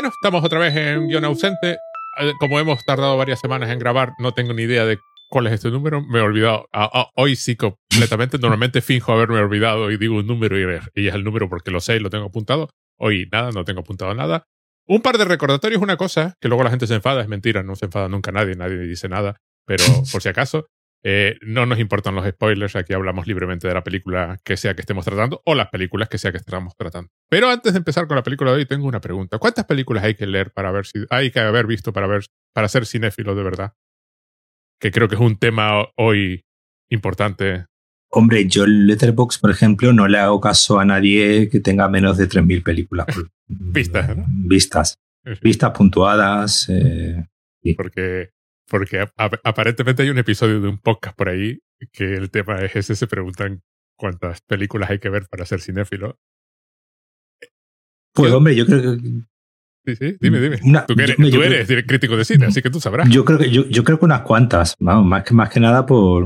Bueno, estamos otra vez en guion ausente. Eh, Como hemos tardado varias semanas en grabar, no tengo ni idea de cuál es este número. Me he olvidado. Ah, ah, hoy sí completamente. Normalmente finjo haberme olvidado y digo un número y, es el número porque lo sé y lo tengo apuntado. Hoy nada, no tengo apuntado nada. Un par de recordatorios, una cosa, que luego la gente se enfada, es mentira, no se enfada nunca nadie, nadie dice nada, pero por si acaso, eh, no nos importan los spoilers, aquí hablamos libremente de la película que sea que estemos tratando o las películas que sea que estemos tratando. Pero antes de empezar con la película de hoy, tengo una pregunta. ¿Cuántas películas hay que leer para ver si hay que haber visto para ver para ser cinéfilo de verdad? Que creo que es un tema hoy importante. Hombre, yo en Letterboxd, por ejemplo, no le hago caso a nadie que tenga menos de 3.000 películas. Vistas, ¿no? Vistas. Vistas puntuadas. Eh, sí. Porque porque ap aparentemente hay un episodio de un podcast por ahí que el tema es ese, se preguntan cuántas películas hay que ver para ser cinéfilo. Pues hombre, yo creo que... Sí, sí, dime, dime. Una, tú, eres, yo, tú eres creo, crítico de cine, así que tú sabrás. Yo creo que, yo, yo creo que unas cuantas, vamos, más que, más que nada por...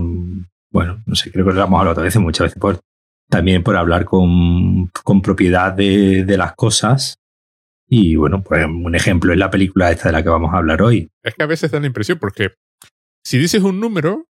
Bueno, no sé, creo que lo hemos hablado veces, muchas veces por, también por hablar con, con propiedad de, de las cosas y bueno, pues un ejemplo es la película esta de la que vamos a hablar hoy. Es que a veces da la impresión porque si dices un número,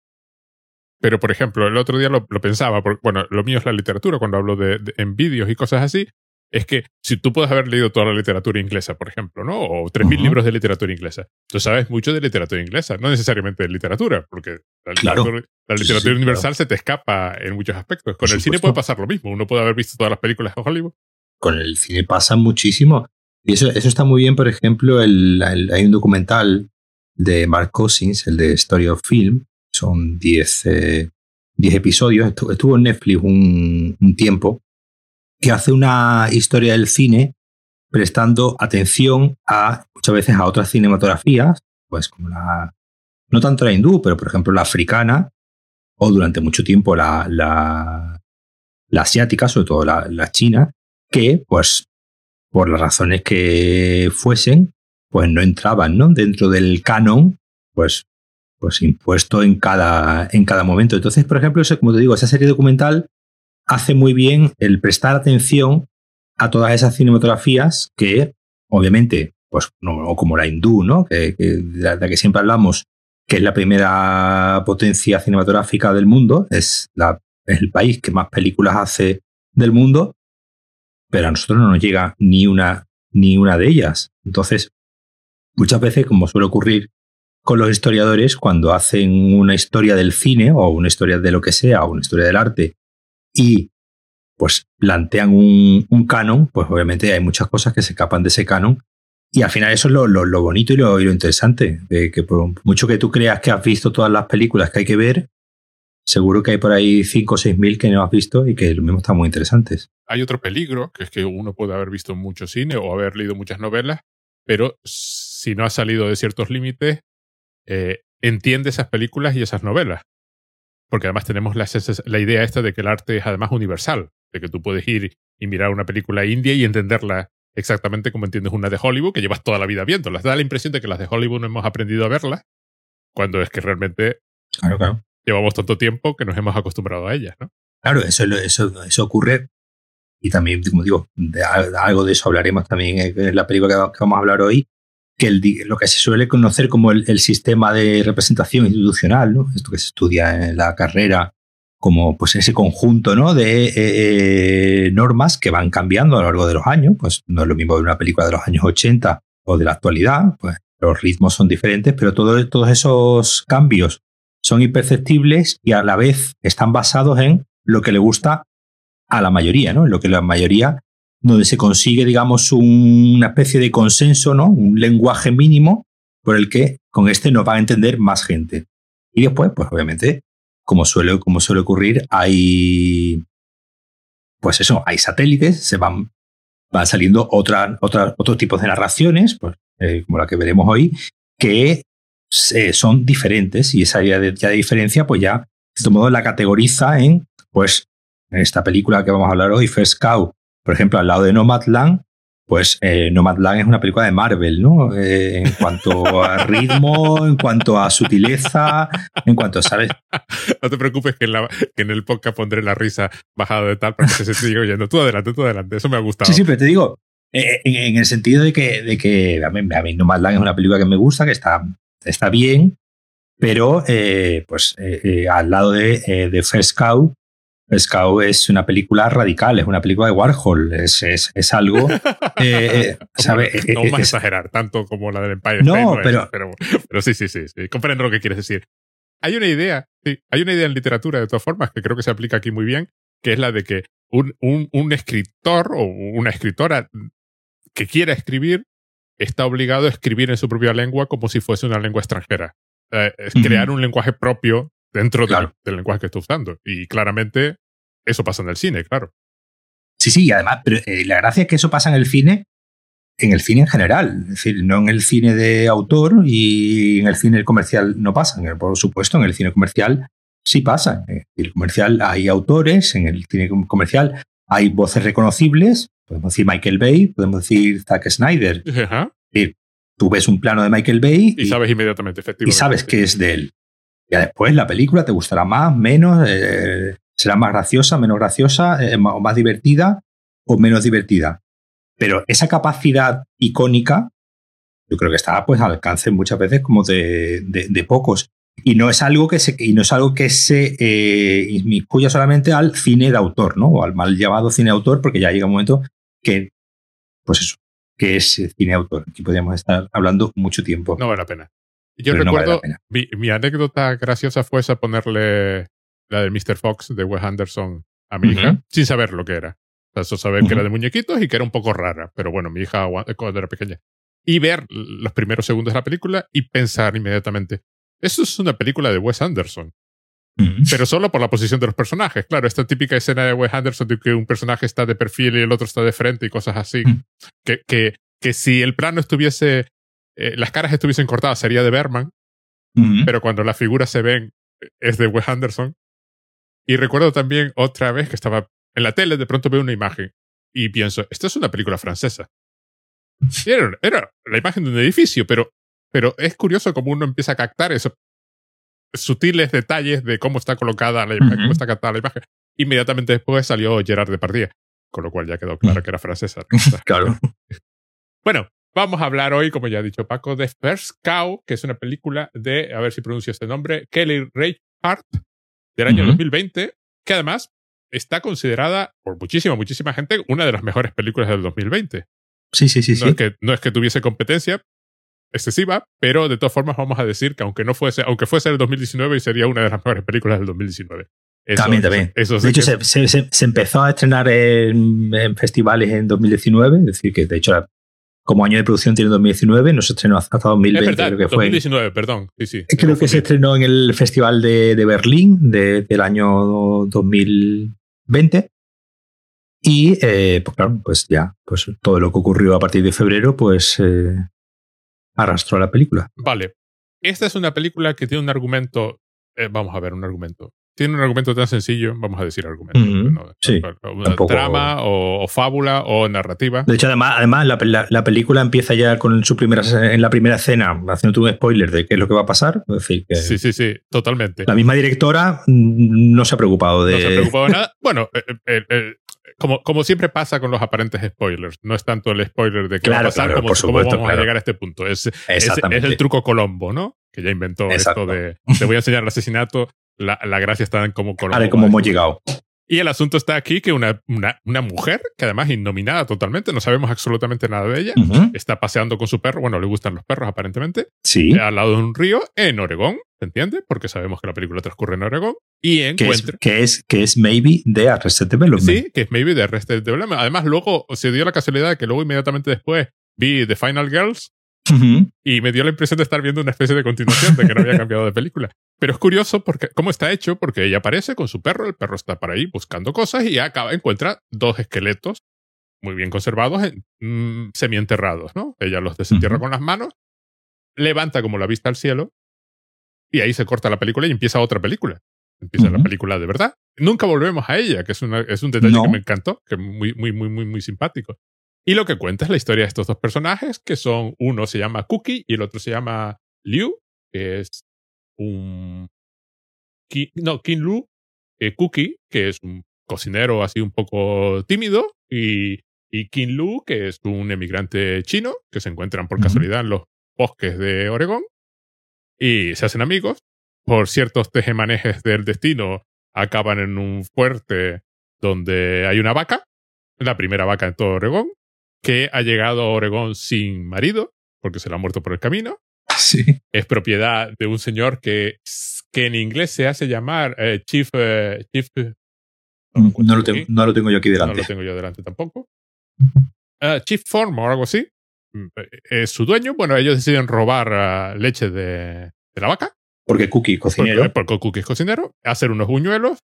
pero por ejemplo, el otro día lo, lo pensaba, porque, bueno, lo mío es la literatura, cuando hablo de, de, en vídeos y cosas así, es que si tú puedes haber leído toda la literatura inglesa, por ejemplo, ¿no? O 3.000 uh -huh. libros de literatura inglesa, tú sabes mucho de literatura inglesa, no necesariamente de literatura, porque la claro. literatura, la literatura sí, sí, universal claro. se te escapa en muchos aspectos. Con por el supuesto. cine puede pasar lo mismo, uno puede haber visto todas las películas de Hollywood. Con el cine pasa muchísimo. Y eso, eso está muy bien, por ejemplo, el, hay un documental de Mark Cousins, el de Story of Film, son 10 eh, episodios, estuvo, en Netflix un, tiempo, que hace una historia del cine prestando atención a muchas veces a otras cinematografías, pues como la, no tanto la hindú, pero por ejemplo la africana, o durante mucho tiempo la, la, la asiática, sobre todo la china, que pues por las razones que fuesen, pues no entraban ¿no? dentro del canon, pues, pues impuesto en cada, en cada momento. Entonces, por ejemplo, eso, como te digo, esa serie documental hace muy bien el prestar atención a todas esas cinematografías que, obviamente, pues no como la hindú, ¿no? De la que siempre hablamos, que es la primera potencia cinematográfica del mundo, es, la, es el país que más películas hace del mundo, pero a nosotros no nos llega ni una, ni una de ellas. Entonces, muchas veces, como suele ocurrir con los historiadores, cuando hacen una historia del cine o una historia de lo que sea, o una historia del arte, y pues plantean un, canon, pues obviamente hay muchas cosas que se escapan de ese canon. Y al final eso es lo, lo, lo bonito y lo, y lo interesante, de que por mucho que tú creas que has visto todas las películas que hay que ver, seguro que hay por ahí 5 o 6 mil que no has visto y que lo mismo están muy interesantes. Hay otro peligro, que es que uno puede haber visto mucho cine o haber leído muchas novelas, pero si no ha salido de ciertos límites, eh, entiende esas películas y esas novelas. Porque además tenemos la, la, idea esta de que el arte es además universal, de que tú puedes ir y mirar una película india y entenderla exactamente como entiendes una de Hollywood, que llevas toda la vida viéndolas. Da la impresión de que las de Hollywood no hemos aprendido a verlas, cuando es que realmente claro, claro llevamos tanto tiempo que nos hemos acostumbrado a ellas, ¿no? Claro, eso, eso, eso ocurre. Y también, como digo, de algo de eso hablaremos también en la película que vamos a hablar hoy, que el, lo que se suele conocer como el, el, sistema de representación institucional, ¿no? Esto que se estudia en la carrera, como pues ese conjunto ¿no? de eh, eh, normas que van cambiando a lo largo de los años. Pues no es lo mismo de una película de los años 80 o de la actualidad, pues los ritmos son diferentes, pero todo, todos esos cambios son imperceptibles y a la vez están basados en lo que le gusta a la mayoría, ¿no? En lo que la mayoría, donde se consigue, digamos, un, una especie de consenso, ¿no? Un lenguaje mínimo por el que con este nos va a entender más gente. Y después, pues obviamente, como suele, como suele ocurrir, hay, pues eso, hay satélites, se van, van saliendo otra, otra, otros tipos de narraciones, pues, eh, como la que veremos hoy, que eh, son diferentes y esa ya de, ya de, diferencia pues ya de este modo la categoriza en pues en esta película que vamos a hablar hoy First Cow. Por ejemplo al lado de Nomadland pues eh, Nomadland es una película de Marvel ¿no? Eh, en cuanto a ritmo en cuanto a sutileza en cuanto sabes no te preocupes que en, la, que en el podcast pondré la risa bajada de tal para que se siga oyendo. Tú adelante tú adelante eso me ha gustado. Sí sí pero te digo Eh, en, el sentido de que, de que a mí, a mí Nomadland es una película que me gusta, que está, está bien, pero eh, pues eh, al lado de, de First Cow, First Cow es una película radical, es una película de Warhol, es, es, es algo... ¿sabe? no vamos a exagerar tanto como la del Empire no, pero, pero, pero, sí, sí, sí, sí, comprendo lo que quieres decir. Hay una idea, sí, hay una idea en literatura de todas formas que creo que se aplica aquí muy bien, que es la de que un, un, un escritor o una escritora que quiera escribir está obligado a escribir en su propia lengua como si fuese una lengua extranjera. es crear un lenguaje propio dentro del lenguaje que está usando. Y claramente eso pasa en el cine, claro. Sí, sí, además, pero eh, la gracia es que eso pasa en el cine, en el cine en general, es decir, no en el cine de autor y en el cine comercial no pasa. Por supuesto, en el cine comercial sí pasa. En el comercial hay autores, en el cine comercial hay voces reconocibles, podemos decir Michael Bay, podemos decir Zack Snyder. tú ves un plano de Michael Bay y, sabes inmediatamente, efectivamente. Y sabes que es de él. Y después la película te gustará más, menos, eh, será más graciosa, menos graciosa, o eh, más divertida o menos divertida. Pero esa capacidad icónica, yo creo que está pues al alcance muchas veces como de, de pocos. Y no es algo que se, y no es algo que se eh, inmiscuya solamente al cine de autor, ¿no? O al mal llamado cine de autor, porque ya llega un momento que, pues eso, que es cine de autor. Aquí podríamos estar hablando mucho tiempo. No vale la pena. Yo recuerdo, Mi, anécdota graciosa fue esa ponerle la de Mr. Fox de Wes Anderson a mi hija, sin saber lo que era. O sea, eso saber que era de muñequitos y que era un poco rara, pero bueno, mi hija cuando era pequeña. Y ver los primeros segundos de la película y pensar inmediatamente, eso es una película de Wes Anderson. Mm. Pero solo por la posición de los personajes. Claro, esta típica escena de Wes Anderson de que un personaje está de perfil y el otro está de frente y cosas así. Mm. Que, que, que si el plano estuviese, eh, las caras estuviesen cortadas sería de Berman. Mm. Pero cuando las figuras se ven es de Wes Anderson. Y recuerdo también otra vez que estaba en la tele, de pronto veo una imagen y pienso, esto es una película francesa. era, era la imagen de un edificio, pero pero es curioso cómo uno empieza a captar esos sutiles detalles de cómo está colocada la imagen, cómo está captada la imagen. Inmediatamente después salió Gerard Depardieu, con lo cual ya quedó claro que era francesa. claro. Bueno, vamos a hablar hoy, como ya ha dicho Paco, de First Cow, que es una película de, a ver si pronuncio este nombre, Kelly Reichardt, del año 2020, que además está considerada por muchísima, muchísima gente una de las mejores películas del 2020. Sí, sí, sí. No, Es que, no es que tuviese competencia, excesiva, pero de todas formas vamos a decir que aunque no fuese, aunque fuese el 2019 sería una de las mejores películas del 2019. también, también. de hecho, se, empezó a estrenar en, festivales en 2019, es decir, que de hecho como año de producción tiene 2019, no se estrenó hasta 2020. creo que 2019, perdón. Sí, sí. Creo que se estrenó en el Festival de, Berlín del año 2020. Y, eh, pues claro, pues ya, pues todo lo que ocurrió a partir de febrero, pues eh, arrastró a la película. Vale. Esta es una película que tiene un argumento. Eh, vamos a ver, un argumento. Tiene un argumento tan sencillo, vamos a decir argumento. Sí, una trama o, fábula o narrativa. De hecho, además, además la, película empieza ya con su primera, en la primera escena, haciendo un spoiler de qué es lo que va a pasar. decir, que sí, sí, sí, totalmente. La misma directora mm, no se ha preocupado de. No se ha preocupado de nada. Bueno, eh, eh, como, como siempre pasa con los aparentes spoilers, no es tanto el spoiler de qué va a pasar como cómo vamos a llegar a este punto. Es, es, el truco Colombo, ¿no? Que ya inventó esto de te voy a enseñar el asesinato, la, la gracia está en cómo Colombo. A ver cómo hemos llegado. Y el asunto está aquí que una, una, una, mujer, que además es innominada totalmente, no sabemos absolutamente nada de ella, está paseando con su perro, bueno, le gustan los perros aparentemente, sí. al lado de un río en Oregón, ¿se entiende? Porque sabemos que la película transcurre en Oregón. Y encuentra... Que es, que es, Maybe de Arrested Development. Sí, que es Maybe de Arrested Development. Además, luego se dio la casualidad que luego inmediatamente después vi The Final Girls y me dio la impresión de estar viendo una especie de continuación de que no había cambiado de película. Pero es curioso porque cómo está hecho, porque ella aparece con su perro, el perro está por ahí buscando cosas y acaba, encuentra dos esqueletos muy bien conservados, en, mm, semienterrados, ¿no? Ella los desentierra con las manos, levanta como la vista al cielo y ahí se corta la película y empieza otra película. Empieza la película de verdad. Nunca volvemos a ella, que es, una, es un detalle que me encantó, que es muy, muy, muy, muy, muy simpático. Y lo que cuenta es la historia de estos dos personajes, que son, uno se llama Cookie y el otro se llama Liu, que es un... no, King Lu, eh, Cookie, que es un cocinero así un poco tímido, y, y King Lu, que es un emigrante chino, que se encuentran por casualidad en los bosques de Oregón, y se hacen amigos. Por ciertos tejemanejes del destino, acaban en un fuerte donde hay una vaca, la primera vaca en todo Oregón, que ha llegado a Oregón sin marido, porque se la ha muerto por el camino. Sí. Es propiedad de un señor que, que en inglés se hace llamar eh, Chief. eh, Chief No lo, tengo, no lo tengo yo aquí No delante. lo tengo yo delante tampoco. Eh, Chief Farm o algo así. Mm, eh, Es su dueño. Bueno, ellos deciden robar ah, leche de, de la vaca. Porque Cookie, cocinero. Porque, porque Cookie es cocinero. Hacer unos buñuelos,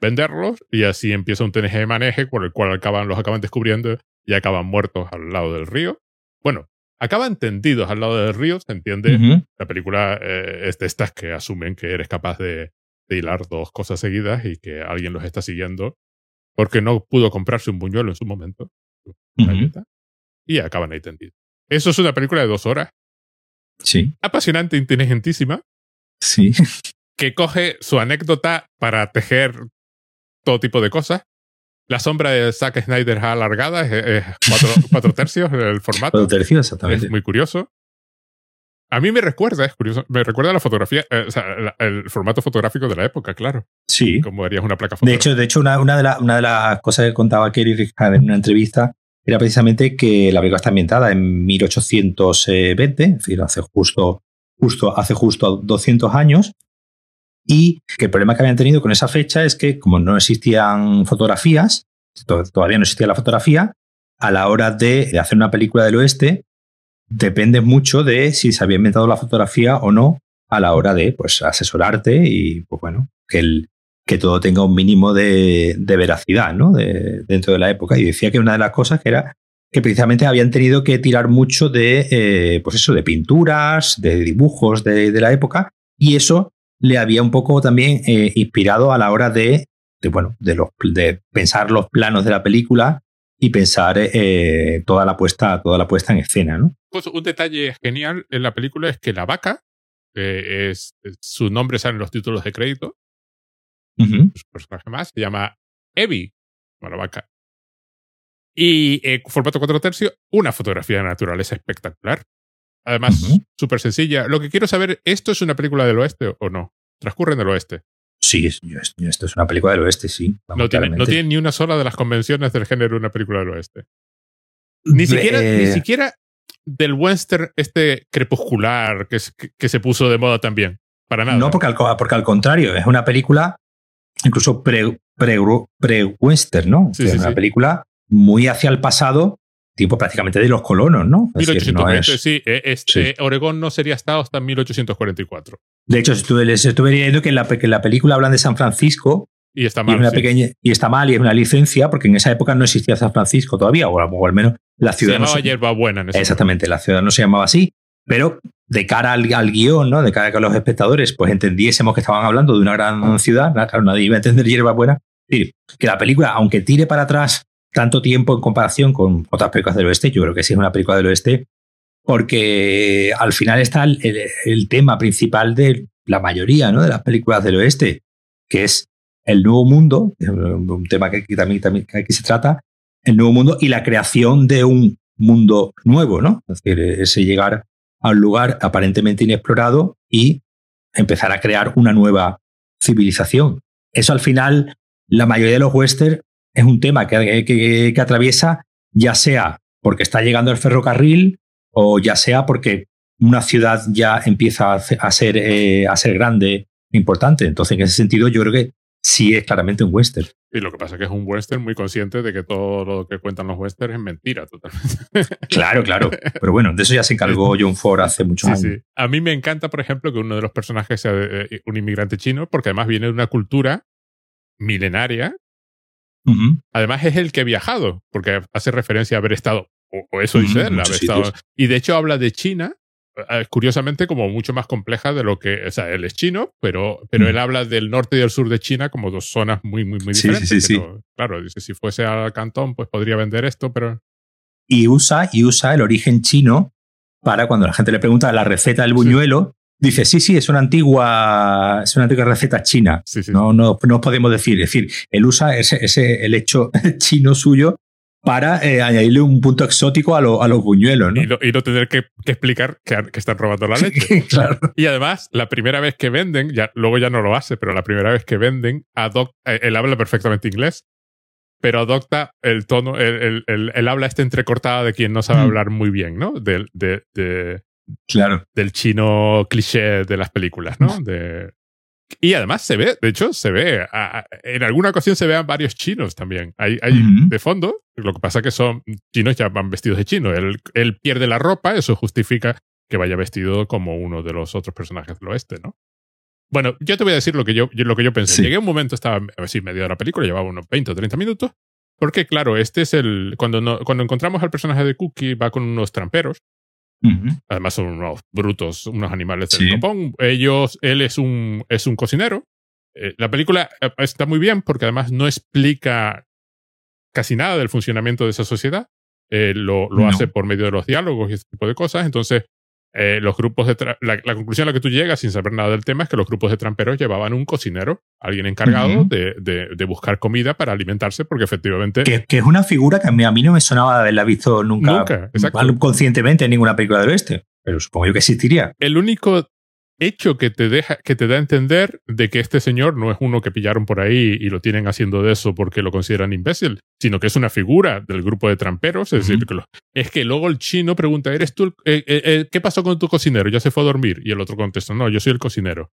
venderlos y así empieza un TNG maneje por el cual acaban, los acaban descubriendo y acaban muertos al lado del río. Bueno, acaban tendidos al lado del río, se entiende. Ujú. La película eh, es de estas que asumen que eres capaz de, de hilar dos cosas seguidas y que alguien los está siguiendo porque no pudo comprarse un buñuelo en su momento. Ujú. galleta, Y acaban ahí tendidos. Eso es una película de dos horas. Sí, Apasionante, inteligentísima, sí. que coge su anécdota para tejer todo tipo de cosas. La sombra de Zack Snyder alargada es, es cuatro, cuatro tercios el formato. Cuatro tercios, exactamente. Es muy curioso. A mí me recuerda, es curioso, me recuerda la fotografía, eh, o sea, la- el formato fotográfico de la época, claro. Sí. Como harías una placa De hecho, de hecho una, una de la- una de las cosas que contaba Kerry Richard en una entrevista era precisamente que la película está ambientada en 1820, es decir, hace justo, justo, hace justo 200 años, y que el problema que habían tenido con esa fecha es que como no existían fotografías, to- todavía no existía la fotografía, a la hora de, de hacer una película del oeste, depende mucho de si se había inventado la fotografía o no a la hora de pues, asesorarte y, pues bueno, que, el, que todo tenga un mínimo de, de veracidad ¿no? de, dentro de la época. Y decía que una de las cosas que era que precisamente habían tenido que tirar mucho de, eh, pues eso, de pinturas, de dibujos de, de la época, y eso le había un poco también eh, inspirado a la hora de, de, bueno, de, los, de pensar los planos de la película y pensar eh, toda, la puesta, toda la puesta en escena. ¿no? Pues un detalle genial en la película es que la vaca, es, su nombre sale en los títulos de crédito, Ujú. su personaje más, se llama Evie, la vaca. Y eh, formato 4 tercios, una fotografía de naturaleza espectacular. Además, Ujú. súper sencilla. Lo que quiero saber, ¿esto es una película del oeste o no? Transcurre en el oeste. Sí, esto es una película del oeste, sí. vamos, No tiene, no claramente. tiene ni una sola de las convenciones del género una película del oeste. Ni siquiera, Eh, ni siquiera del western este crepuscular que, es- que, que se puso de moda también. Para nada. No, porque al, co- porque al contrario, es una película incluso pre- pre- pre-western, ¿no? Sí, es una sí. película muy hacia el pasado, tipo prácticamente de los colonos, ¿no? Es decir, no 1820, es- sí. eh, es- sí. eh, Oregón no sería estado hasta 1844. De hecho, estuve, les estuve leyendo que en la, que en la película hablan de San Francisco Y está y, es mal. una sí. pequeña, y está mal y es una licencia, porque en esa época no existía San Francisco todavía, o, o al menos la Se ciudad no llamaba se- Hierbabuena en ese Exactamente, la ciudad no se llamaba así, pero de cara al, al guion, ¿no? de cara a que los espectadores pues entendiésemos que estaban hablando de una gran ciudad, claro, nadie iba a entender hierba buena. Es decir, que la película, aunque tire para atrás tanto tiempo en comparación con otras películas del oeste, yo creo que sí es una película del oeste, porque al final está el, tema principal de la mayoría ¿no? de las películas del oeste, que es el nuevo mundo, un tema que aquí también, también aquí se trata, el nuevo mundo y la creación de un mundo nuevo, ¿no? Es decir, ese llegar a un lugar aparentemente inexplorado y empezar a crear una nueva civilización. Eso al final, la mayoría de los westerns es un tema que, que- que atraviesa, ya sea porque está llegando el ferrocarril o ya sea porque una ciudad ya empieza a, ser, eh, a ser grande, importante. Entonces, en ese sentido, yo creo que sí es claramente un western. Y lo que pasa es que es un western muy consciente de que todo lo que cuentan los westerns es mentira totalmente. Claro, claro. Pero bueno, de eso ya se encargó John Ford hace muchos Sí, años. sí. A mí me encanta, por ejemplo, que uno de los personajes sea eh, un inmigrante chino, porque además viene de una cultura milenaria. Además es el que ha viajado, porque hace referencia a haber estado, o, o eso dice él, haber estado. sitios. Y de hecho habla de China, eh, curiosamente como mucho más compleja de lo que, o sea, él es chino, pero, pero Mm. él habla del norte y del sur de China como dos zonas muy, muy, muy Sí, sí, diferentes. sí, sí. no- claro, dice, si fuese al Cantón, pues podría vender esto, pero y usa, y usa el origen chino para cuando la gente le pregunta la receta del buñuelo, dice, sí, sí, es una antigua, es una antigua receta china. sí, sí. No, no, no podemos decir. Es decir, él usa ese, ese, el hecho chino suyo para eh, añadirle un punto exótico a, a los buñuelos, ¿no? Y no, tener que, explicar que, están robando la leche. claro. Y además, la primera vez que venden, ya, luego ya no lo hace, pero la primera vez que venden, adopta, eh, él habla perfectamente inglés, pero adopta el tono, el, el, el, habla este entrecortada de quien no sabe mm. hablar muy bien, ¿no? De, de, de, claro. Del chino cliché de las películas, ¿no? De, y además se ve, de hecho, se ve, en alguna ocasión se vean varios chinos también. Hay, hay de fondo, lo que pasa es que son chinos ya van vestidos de chino. Él, él, pierde la ropa, eso justifica que vaya vestido como uno de los otros personajes del oeste, ¿no? Bueno, yo te voy a decir lo que yo, lo que yo pensé. Llegué a un momento, estaba así medio de la película, llevaba unos 20 o 30 minutos, porque claro, este es el, cuando, no, cuando encontramos al personaje de Cookie, va con unos tramperos, Además son unos brutos, unos animales del copón. Ellos, él es un, es un cocinero. Eh, la película eh, está muy bien porque además no explica casi nada del funcionamiento de esa sociedad. Eh, lo, lo hace por medio de los diálogos y ese tipo de cosas. Entonces, eh, los grupos de la, la, conclusión a la que tú llegas sin saber nada del tema es que los grupos de tramperos llevaban un cocinero, alguien encargado de, de, buscar comida para alimentarse, porque efectivamente. Que, es una figura que a mí, a mí no me sonaba haberla visto nunca, nunca conscientemente en ninguna película del oeste, pero supongo yo que existiría. El único hecho que te deja, que te da a entender de que este señor no es uno que pillaron por ahí y lo tienen haciendo de eso porque lo consideran imbécil, sino que es una figura del grupo de tramperos. Es decir, que es que luego el chino pregunta, ¿eres tú? Eh, eh, eh, ¿Qué pasó con tu cocinero? Ya se fue a dormir. Y el otro contesta, no, yo soy el cocinero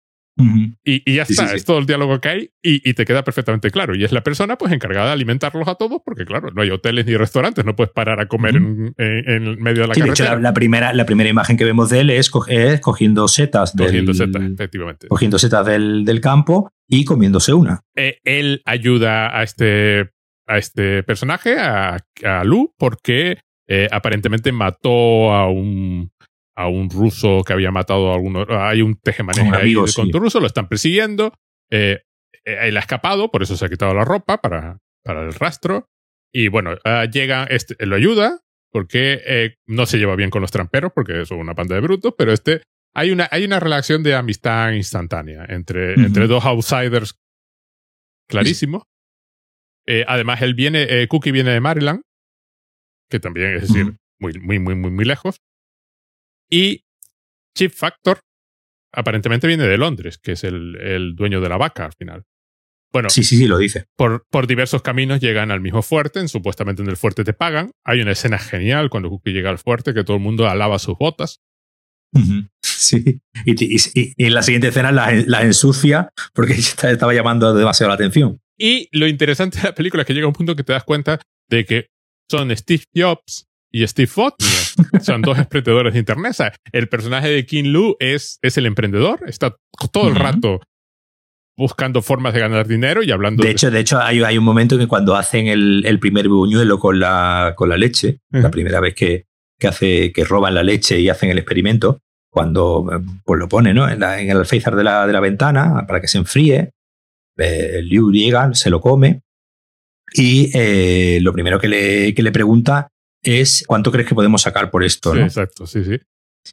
y, ya está, es todo el diálogo que hay y, te queda perfectamente claro. Y es la persona pues encargada de alimentarlos a todos, porque claro, no hay hoteles ni restaurantes, no puedes parar a comer en, en, medio de la carretera. De hecho, la, primera, la primera imagen que vemos de él es, cogiendo setas. Cogiendo setas, efectivamente. Cogiendo setas del, del campo y comiéndose una. Eh, él ayuda a este, a este personaje, a, a Lu, porque eh, aparentemente mató a un a un ruso que había matado a alguno. Hay un tejemaneje ahí con tu ruso, lo están persiguiendo. Eh, eh, él ha escapado, por eso se ha quitado la ropa para, para el rastro. Y bueno, ah, llega, este, lo ayuda porque eh, no se lleva bien con los tramperos, porque son una panda de brutos, pero este, hay una, hay una relación de amistad instantánea entre, entre dos outsiders clarísimo. además, él viene, Cookie viene de Maryland, que también es decir, muy, muy, muy, muy, muy lejos. Y Chip Factor aparentemente viene de Londres, que es el, el dueño de la vaca al final. Bueno, sí, sí, sí, lo dice. Por, por, diversos caminos llegan al mismo fuerte, supuestamente en el fuerte te pagan. Hay una escena genial cuando Cookie llega al fuerte que todo el mundo alaba sus botas. Sí, y, y, en la siguiente escena la, ensucia porque estaba llamando demasiado la atención. Y lo interesante de la película es que llega un punto que te das cuenta de que son Steve Jobs y Steve Wozniak. Son dos emprendedores de Internet. el personaje de King Lu es, es el emprendedor, está todo el rato buscando formas de ganar dinero y hablando de... hecho, de hecho hay, hay un momento en que cuando hacen el, el primer buñuelo con la, con la leche, la primera vez que, que, hace, que roban la leche y hacen el experimento, cuando pues lo pone ¿no? en, en el alféizar de la, de la ventana para que se enfríe, eh, Liu llega, se lo come y eh, lo primero que le, que le pregunta es cuánto crees que podemos sacar por esto, ¿no? exacto, sí, sí.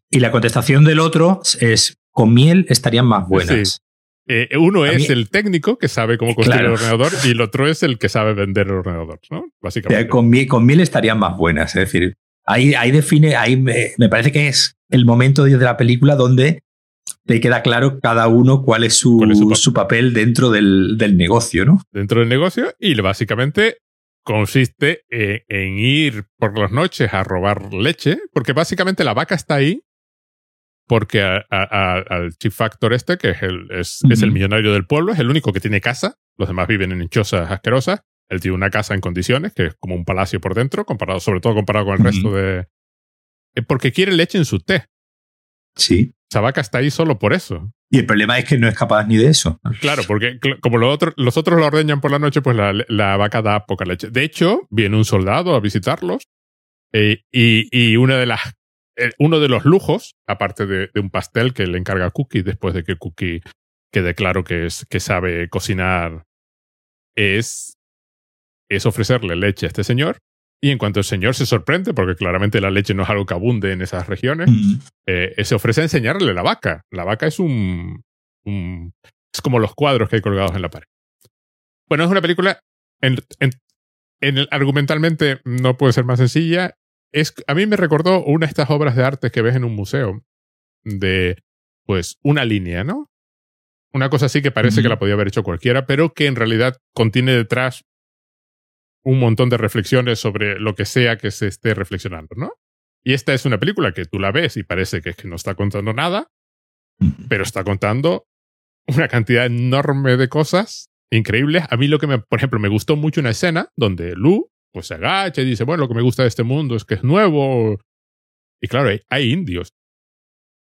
Y la contestación del otro es con miel estarían más buenas. Eh, uno es el técnico que sabe cómo construir el ordenador y el otro es el que sabe vender el ordenador, ¿no? Básicamente. Con miel, con miel estarían más buenas. Es decir, ahí, ahí define, ahí me, parece que es el momento de la película donde le queda claro cada uno cuál es su, su, papel? dentro del, del, negocio, ¿no? Dentro del negocio y básicamente consiste en, ir por las noches a robar leche, porque básicamente la vaca está ahí porque al Chief Factor este, que es el, es, el millonario del pueblo, es el único que tiene casa, los demás viven en chozas asquerosas, él tiene una casa en condiciones, que es como un palacio por dentro, comparado, sobre todo comparado con el resto de... Eh, porque quiere leche en su té. Sí. Esa vaca está ahí solo por eso. Y el problema es que no es capaz ni de eso. Claro, porque como los otros, los otros lo ordeñan por la noche, pues la, vaca da poca leche. De hecho, viene un soldado a visitarlos eh, y, y, una de las, eh, uno de los lujos, aparte de, un pastel que le encarga Cookie después de que Cookie quede claro que, es, que sabe cocinar, es, es ofrecerle leche a este señor y en cuanto el señor se sorprende, porque claramente la leche no es algo que abunde en esas regiones, eh, se ofrece a enseñarle la vaca. La vaca es un, Es como los cuadros que hay colgados en la pared. Bueno, es una película en el, argumentalmente no puede ser más sencilla. Es, a mí me recordó una de estas obras de arte que ves en un museo de, pues, una línea, ¿no? Una cosa así que parece que la podía haber hecho cualquiera, pero que en realidad contiene detrás un montón de reflexiones sobre lo que sea que se esté reflexionando, ¿no? Y esta es una película que tú la ves y parece que, que no está contando nada, pero está contando una cantidad enorme de cosas increíbles. A mí lo que, me, por ejemplo, me gustó mucho una escena donde Lu pues se agacha y dice, bueno, lo que me gusta de este mundo es que es nuevo. Y claro, hay, indios.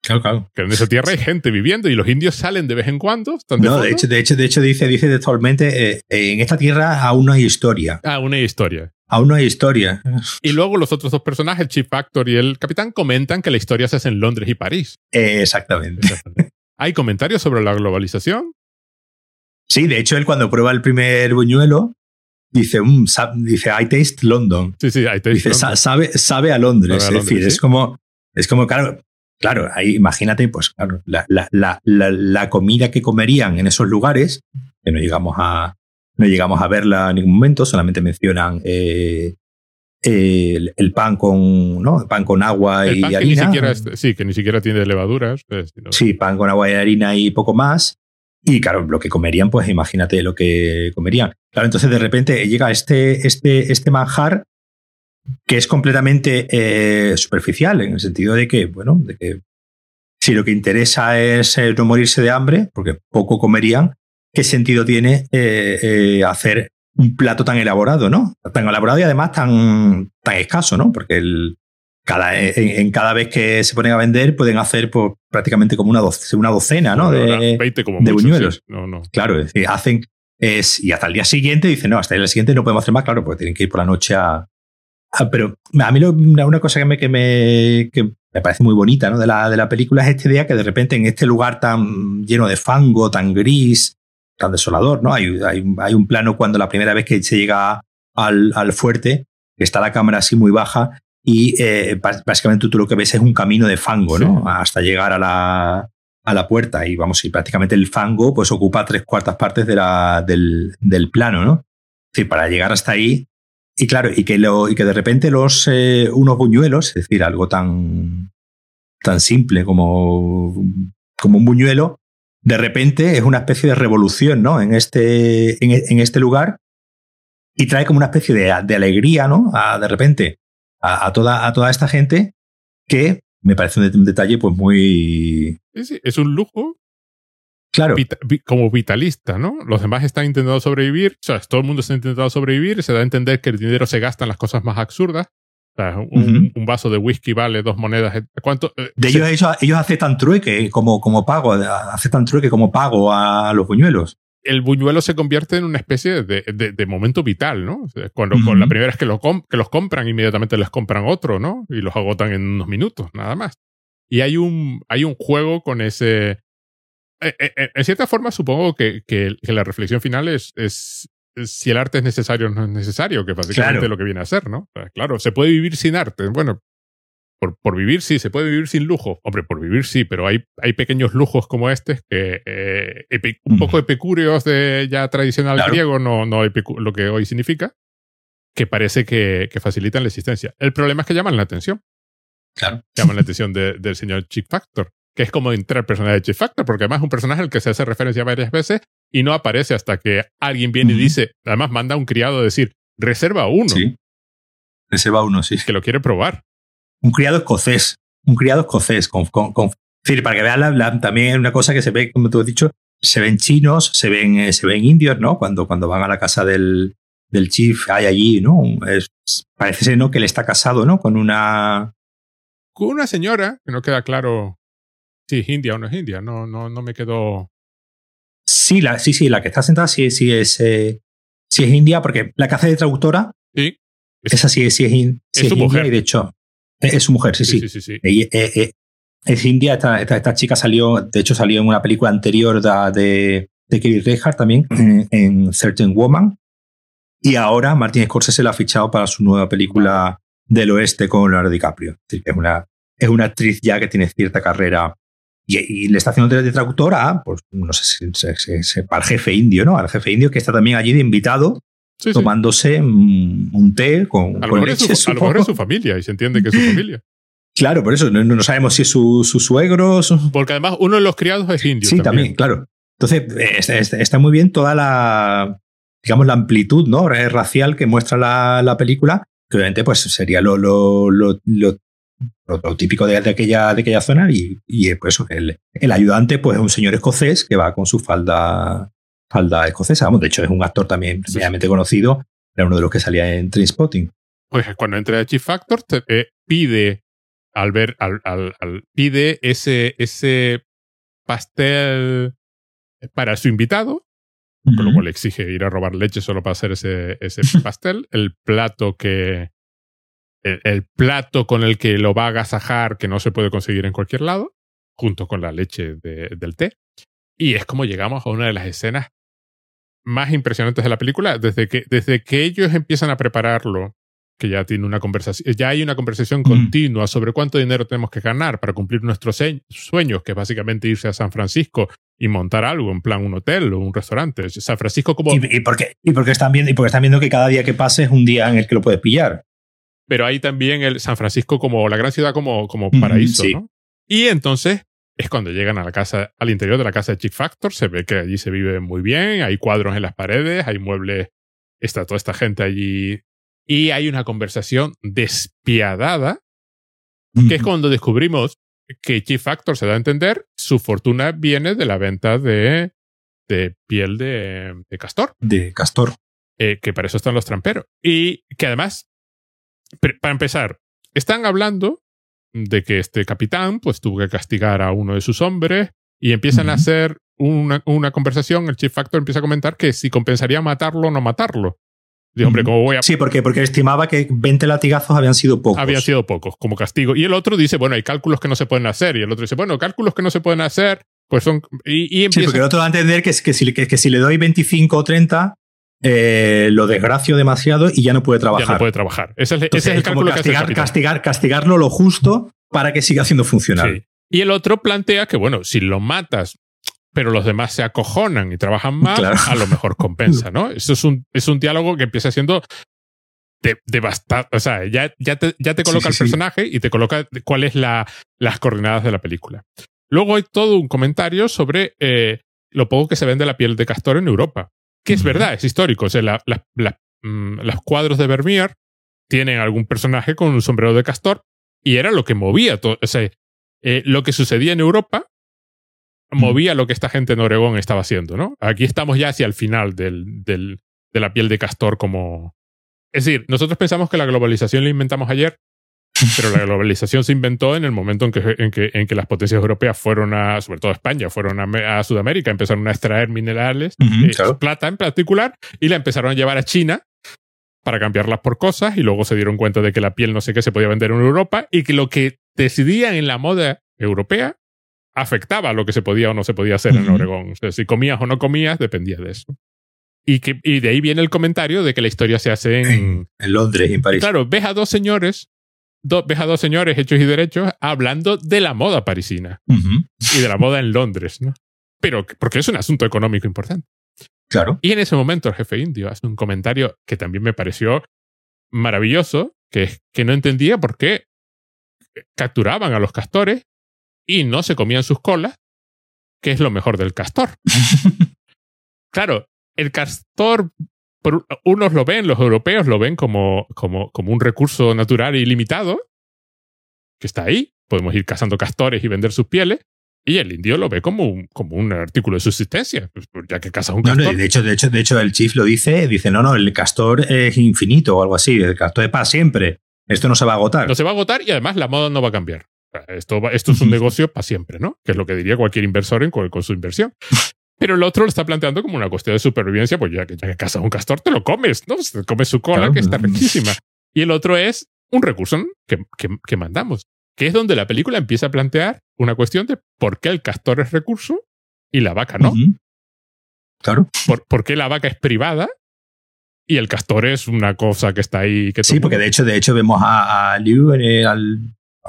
Claro, claro. Que en esa tierra hay gente viviendo y los indios salen de vez en cuando. no, de, hecho, de hecho, de hecho dice, dice textualmente, eh, en esta tierra aún no hay historia. Aún no hay historia. Aún no hay historia. Y luego los otros dos personajes, el Chief Factor y el Capitán, comentan que la historia se hace en Londres y París. exactamente. ¿Hay comentarios sobre la globalización? Sí, de hecho, él cuando prueba el primer buñuelo, dice, mm, dice I taste London. Sí, sí, I taste dice, Sabe, sabe a Londres. es decir, es como, es como, claro, claro, ahí imagínate, pues claro, la, la, la, comida que comerían en esos lugares, que no llegamos a, no llegamos a verla en ningún momento, solamente mencionan eh, el, pan con ¿no? pan con agua y harina. sí, que ni siquiera tiene levaduras. Pues, sí, pan con agua y harina y poco más. Y claro, lo que comerían, pues imagínate lo que comerían. Claro, entonces de repente llega este, este, este manjar que es completamente eh, superficial, en el sentido de que, bueno, de que si lo que interesa es eh, no morirse de hambre, porque poco comerían, ¿qué sentido tiene eh, hacer un plato tan elaborado, ¿no? Tan elaborado y además tan, tan escaso, ¿no? Porque el, cada, en, cada vez que se ponen a vender pueden hacer pues, prácticamente como una, una docena, ¿no? de, de buñuelos. No, no. Claro, es decir, hacen es, y hasta el día siguiente dicen, no, hasta el día siguiente no podemos hacer más, claro, porque tienen que ir por la noche a... pero a mí una cosa que me, que me, que me parece muy bonita ¿no? de, la, de la película es este día que de repente en este lugar tan lleno de fango, tan gris, tan desolador, ¿no? Hay, hay, hay un plano cuando la primera vez que se llega al, al fuerte, está la cámara así muy baja y eh, básicamente tú lo que ves es un camino de fango, ¿no? Hasta llegar a la, a la puerta y vamos, y prácticamente el fango pues ocupa tres cuartas partes de la, del, del plano, ¿no? Decir, para llegar hasta ahí y claro, y que, lo, y que de repente los, eh, unos buñuelos, es decir, algo tan, tan simple como, como un buñuelo, de repente es una especie de revolución, ¿no? En este, en, este lugar y trae como una especie de, de alegría, ¿no? de repente a, toda, a toda esta gente que me parece un, detalle pues muy... es un lujo. Claro. como vitalista, ¿no? Los demás están intentando sobrevivir, o sea, todo el mundo está intentando sobrevivir, se da a entender que el dinero se gasta en las cosas más absurdas. O sea, un, vaso de whisky vale dos monedas. ¿Cuánto? Eh, de ellos, ellos, ellos aceptan trueque como, como pago, aceptan trueque como pago a los buñuelos el buñuelo se convierte en una especie de, de, momento vital, ¿no? cuando con la primera vez que, lo que los compran, inmediatamente les compran otro, ¿no? Y los agotan en unos minutos, nada más. Y hay un, hay un juego con ese... Eh, eh, eh, en cierta forma, supongo que, que, la reflexión final es, es, si el arte es necesario o no es necesario, que básicamente lo que viene a ser, ¿no? claro, se puede vivir sin arte. Bueno, por, por, vivir sí, se puede vivir sin lujo. Hombre, por vivir sí, pero hay, hay pequeños lujos como este que eh, un poco epicúreos de ya tradicional griego, no, no lo que hoy significa, que parece que, que, facilitan la existencia. El problema es que llaman la atención. Claro. Llaman la atención del señor Chick Factor, que es como entrar el personaje de Chick Factor, porque además es un personaje al que se hace referencia varias veces y no aparece hasta que alguien viene y dice, además manda a un criado a decir, reserva uno. Sí. Reserva uno, sí. Que lo quiere probar un criado escocés, un criado escocés, con, con, decir, para que vean la, también una cosa que se ve, como tú has dicho, se ven chinos, se ven, eh, se ven indios, ¿no? Cuando, cuando van a la casa del, del chief, hay allí, ¿no? Es, parece ser, ¿no? Que él está casado, ¿no? Con una... Con una señora, que no queda claro si es india o no es india, no, no, no me quedó... Sí, la, sí, sí, la que está sentada sí, sí es, eh, sí es india, porque la que hace de traductora... Sí. Esa sí, sí es, sí es, india y de hecho es su mujer, sí, sí. sí, sí, eh, eh, es india, esta, esta, chica salió, de hecho salió en una película anterior de, de Kelly Reichardt también, en, Certain Woman. Y ahora Martin Scorsese la ha fichado para su nueva película del oeste con Leonardo DiCaprio. Es, es, una, es una actriz ya que tiene cierta carrera y, le está haciendo de, traductora, pues no sé, si, para el jefe indio, ¿no? Al jefe indio que está también allí de invitado tomándose un, té con, a lo, mejor leche, su, a lo mejor es su familia y se entiende que es su familia. Claro, por eso no, sabemos si es su, suegro. Porque además uno de los criados es indio. Sí, también, claro. Entonces, está, muy bien toda la, digamos, la amplitud ¿no? racial que muestra la, película, que obviamente pues, sería lo, lo, lo, lo típico de, aquella, de aquella zona y, y pues el, el, ayudante pues es un señor escocés que va con su falda, falda escocesa. Vamos, de hecho es un actor también realmente conocido, era uno de los que salía en Trainspotting. Pues cuando entra a Chief Factor te, eh, pide al ver, al, al, pide ese, ese pastel para su invitado, con lo cual le exige ir a robar leche solo para hacer ese, ese pastel. El plato que, el, plato con el que lo va a agasajar que no se puede conseguir en cualquier lado, junto con la leche del té. Y es como llegamos a una de las escenas más impresionantes de la película, desde que, desde que ellos empiezan a prepararlo, que ya tiene una conversación, ya hay una conversación continua sobre cuánto dinero tenemos que ganar para cumplir nuestros sueños, que es básicamente irse a San Francisco y montar algo, en plan un hotel o un restaurante. San Francisco como... ¿Y, por qué? y porque están viendo, y porque están viendo que cada día que pase es un día en el que lo puedes pillar pero hay también el San Francisco como la gran ciudad como, como paraíso, ¿no? Y entonces es cuando llegan a la casa, al interior de la casa de Chick Factor, se ve que allí se vive muy bien, hay cuadros en las paredes, hay muebles, está toda esta gente allí y hay una conversación despiadada, que es cuando descubrimos que Chief Factor se da a entender, su fortuna viene de la venta de, de piel de, de castor. De castor. Eh, que para eso están los tramperos. Y que además para empezar, están hablando de que este capitán pues tuvo que castigar a uno de sus hombres y empiezan a hacer una, una, conversación, el Chief Factor empieza a comentar que si compensaría matarlo o no matarlo. Digo, hombre, ¿cómo voy a...? Sí, porque, porque estimaba que 20 latigazos habían sido pocos. Habían sido pocos, como castigo. Y el otro dice, bueno, hay cálculos que no se pueden hacer. Y el otro dice, bueno, cálculos que no se pueden hacer, pues son... Y, Sí, porque el otro va a entender que, que, si, que, que si le doy 25 o 30, eh, lo desgracio demasiado y ya no puede trabajar. Ya no puede trabajar. Ese es, el cálculo castigar, que castigar, castigarlo lo justo para que siga haciendo funcionar. Y el otro plantea que, bueno, si lo matas, pero los demás se acojonan y trabajan mal, a lo mejor compensa, ¿no? Eso es un, es un diálogo que empieza siendo devastado. O sea, ya, ya te, ya te coloca el personaje y te coloca cuáles la, las coordenadas de la película. Luego hay todo un comentario sobre eh, lo poco que se vende la piel de castor en Europa que es verdad, es histórico. O sea, la, mm, los cuadros de Vermeer tienen algún personaje con un sombrero de castor y era lo que movía todo. O sea, eh, lo que sucedía en Europa movía lo que esta gente en Oregón estaba haciendo, ¿no? Aquí estamos ya hacia el final del, del, de la piel de castor como... Es decir, nosotros pensamos que la globalización la inventamos ayer pero la globalización se inventó en el momento en que, en que, en que las potencias europeas fueron a, sobre todo España, fueron a, Sudamérica, empezaron a extraer minerales, eh, plata en particular, y la empezaron a llevar a China para cambiarlas por cosas, y luego se dieron cuenta de que la piel no sé qué se podía vender en Europa, y que lo que decidían en la moda europea afectaba lo que se podía o no se podía hacer en Oregón. O sea, si comías o no comías, dependía de eso. Y, que, y de ahí viene el comentario de que la historia se hace en, en Londres y en París. Claro, ves a dos señores ves a dos señores hechos y derechos hablando de la moda parisina y de la moda en Londres, ¿no? Pero porque es un asunto económico importante. Claro. Y en ese momento el jefe indio hace un comentario que también me pareció maravilloso, que es que no entendía por qué capturaban a los castores y no se comían sus colas, que es lo mejor del castor. claro, el castor unos lo ven, los europeos lo ven como, como, como un recurso natural ilimitado, que está ahí, podemos ir cazando castores y vender sus pieles, y el indio lo ve como un, como un artículo de subsistencia, pues, pues, ya que caza un castor. de, hecho, de, hecho, de hecho, el chief lo dice, dice, no, no, el castor es infinito o algo así, el castor es para siempre, esto no se va a agotar. No se va a agotar y además la moda no va a cambiar. Esto, esto es un negocio para siempre, ¿no? Que es lo que diría cualquier inversor en, con su inversión. Pero el otro lo está planteando como una cuestión de supervivencia, pues ya que, ya que cazas un castor, te lo comes, ¿no? Te comes su cola, que está riquísima. Y el otro es un recurso que, que, mandamos, que es donde la película empieza a plantear una cuestión de por qué el castor es recurso y la vaca no. Claro. Por, qué la vaca es privada y el castor es una cosa que está ahí. Que sí, porque de hecho, de hecho vemos a, Liu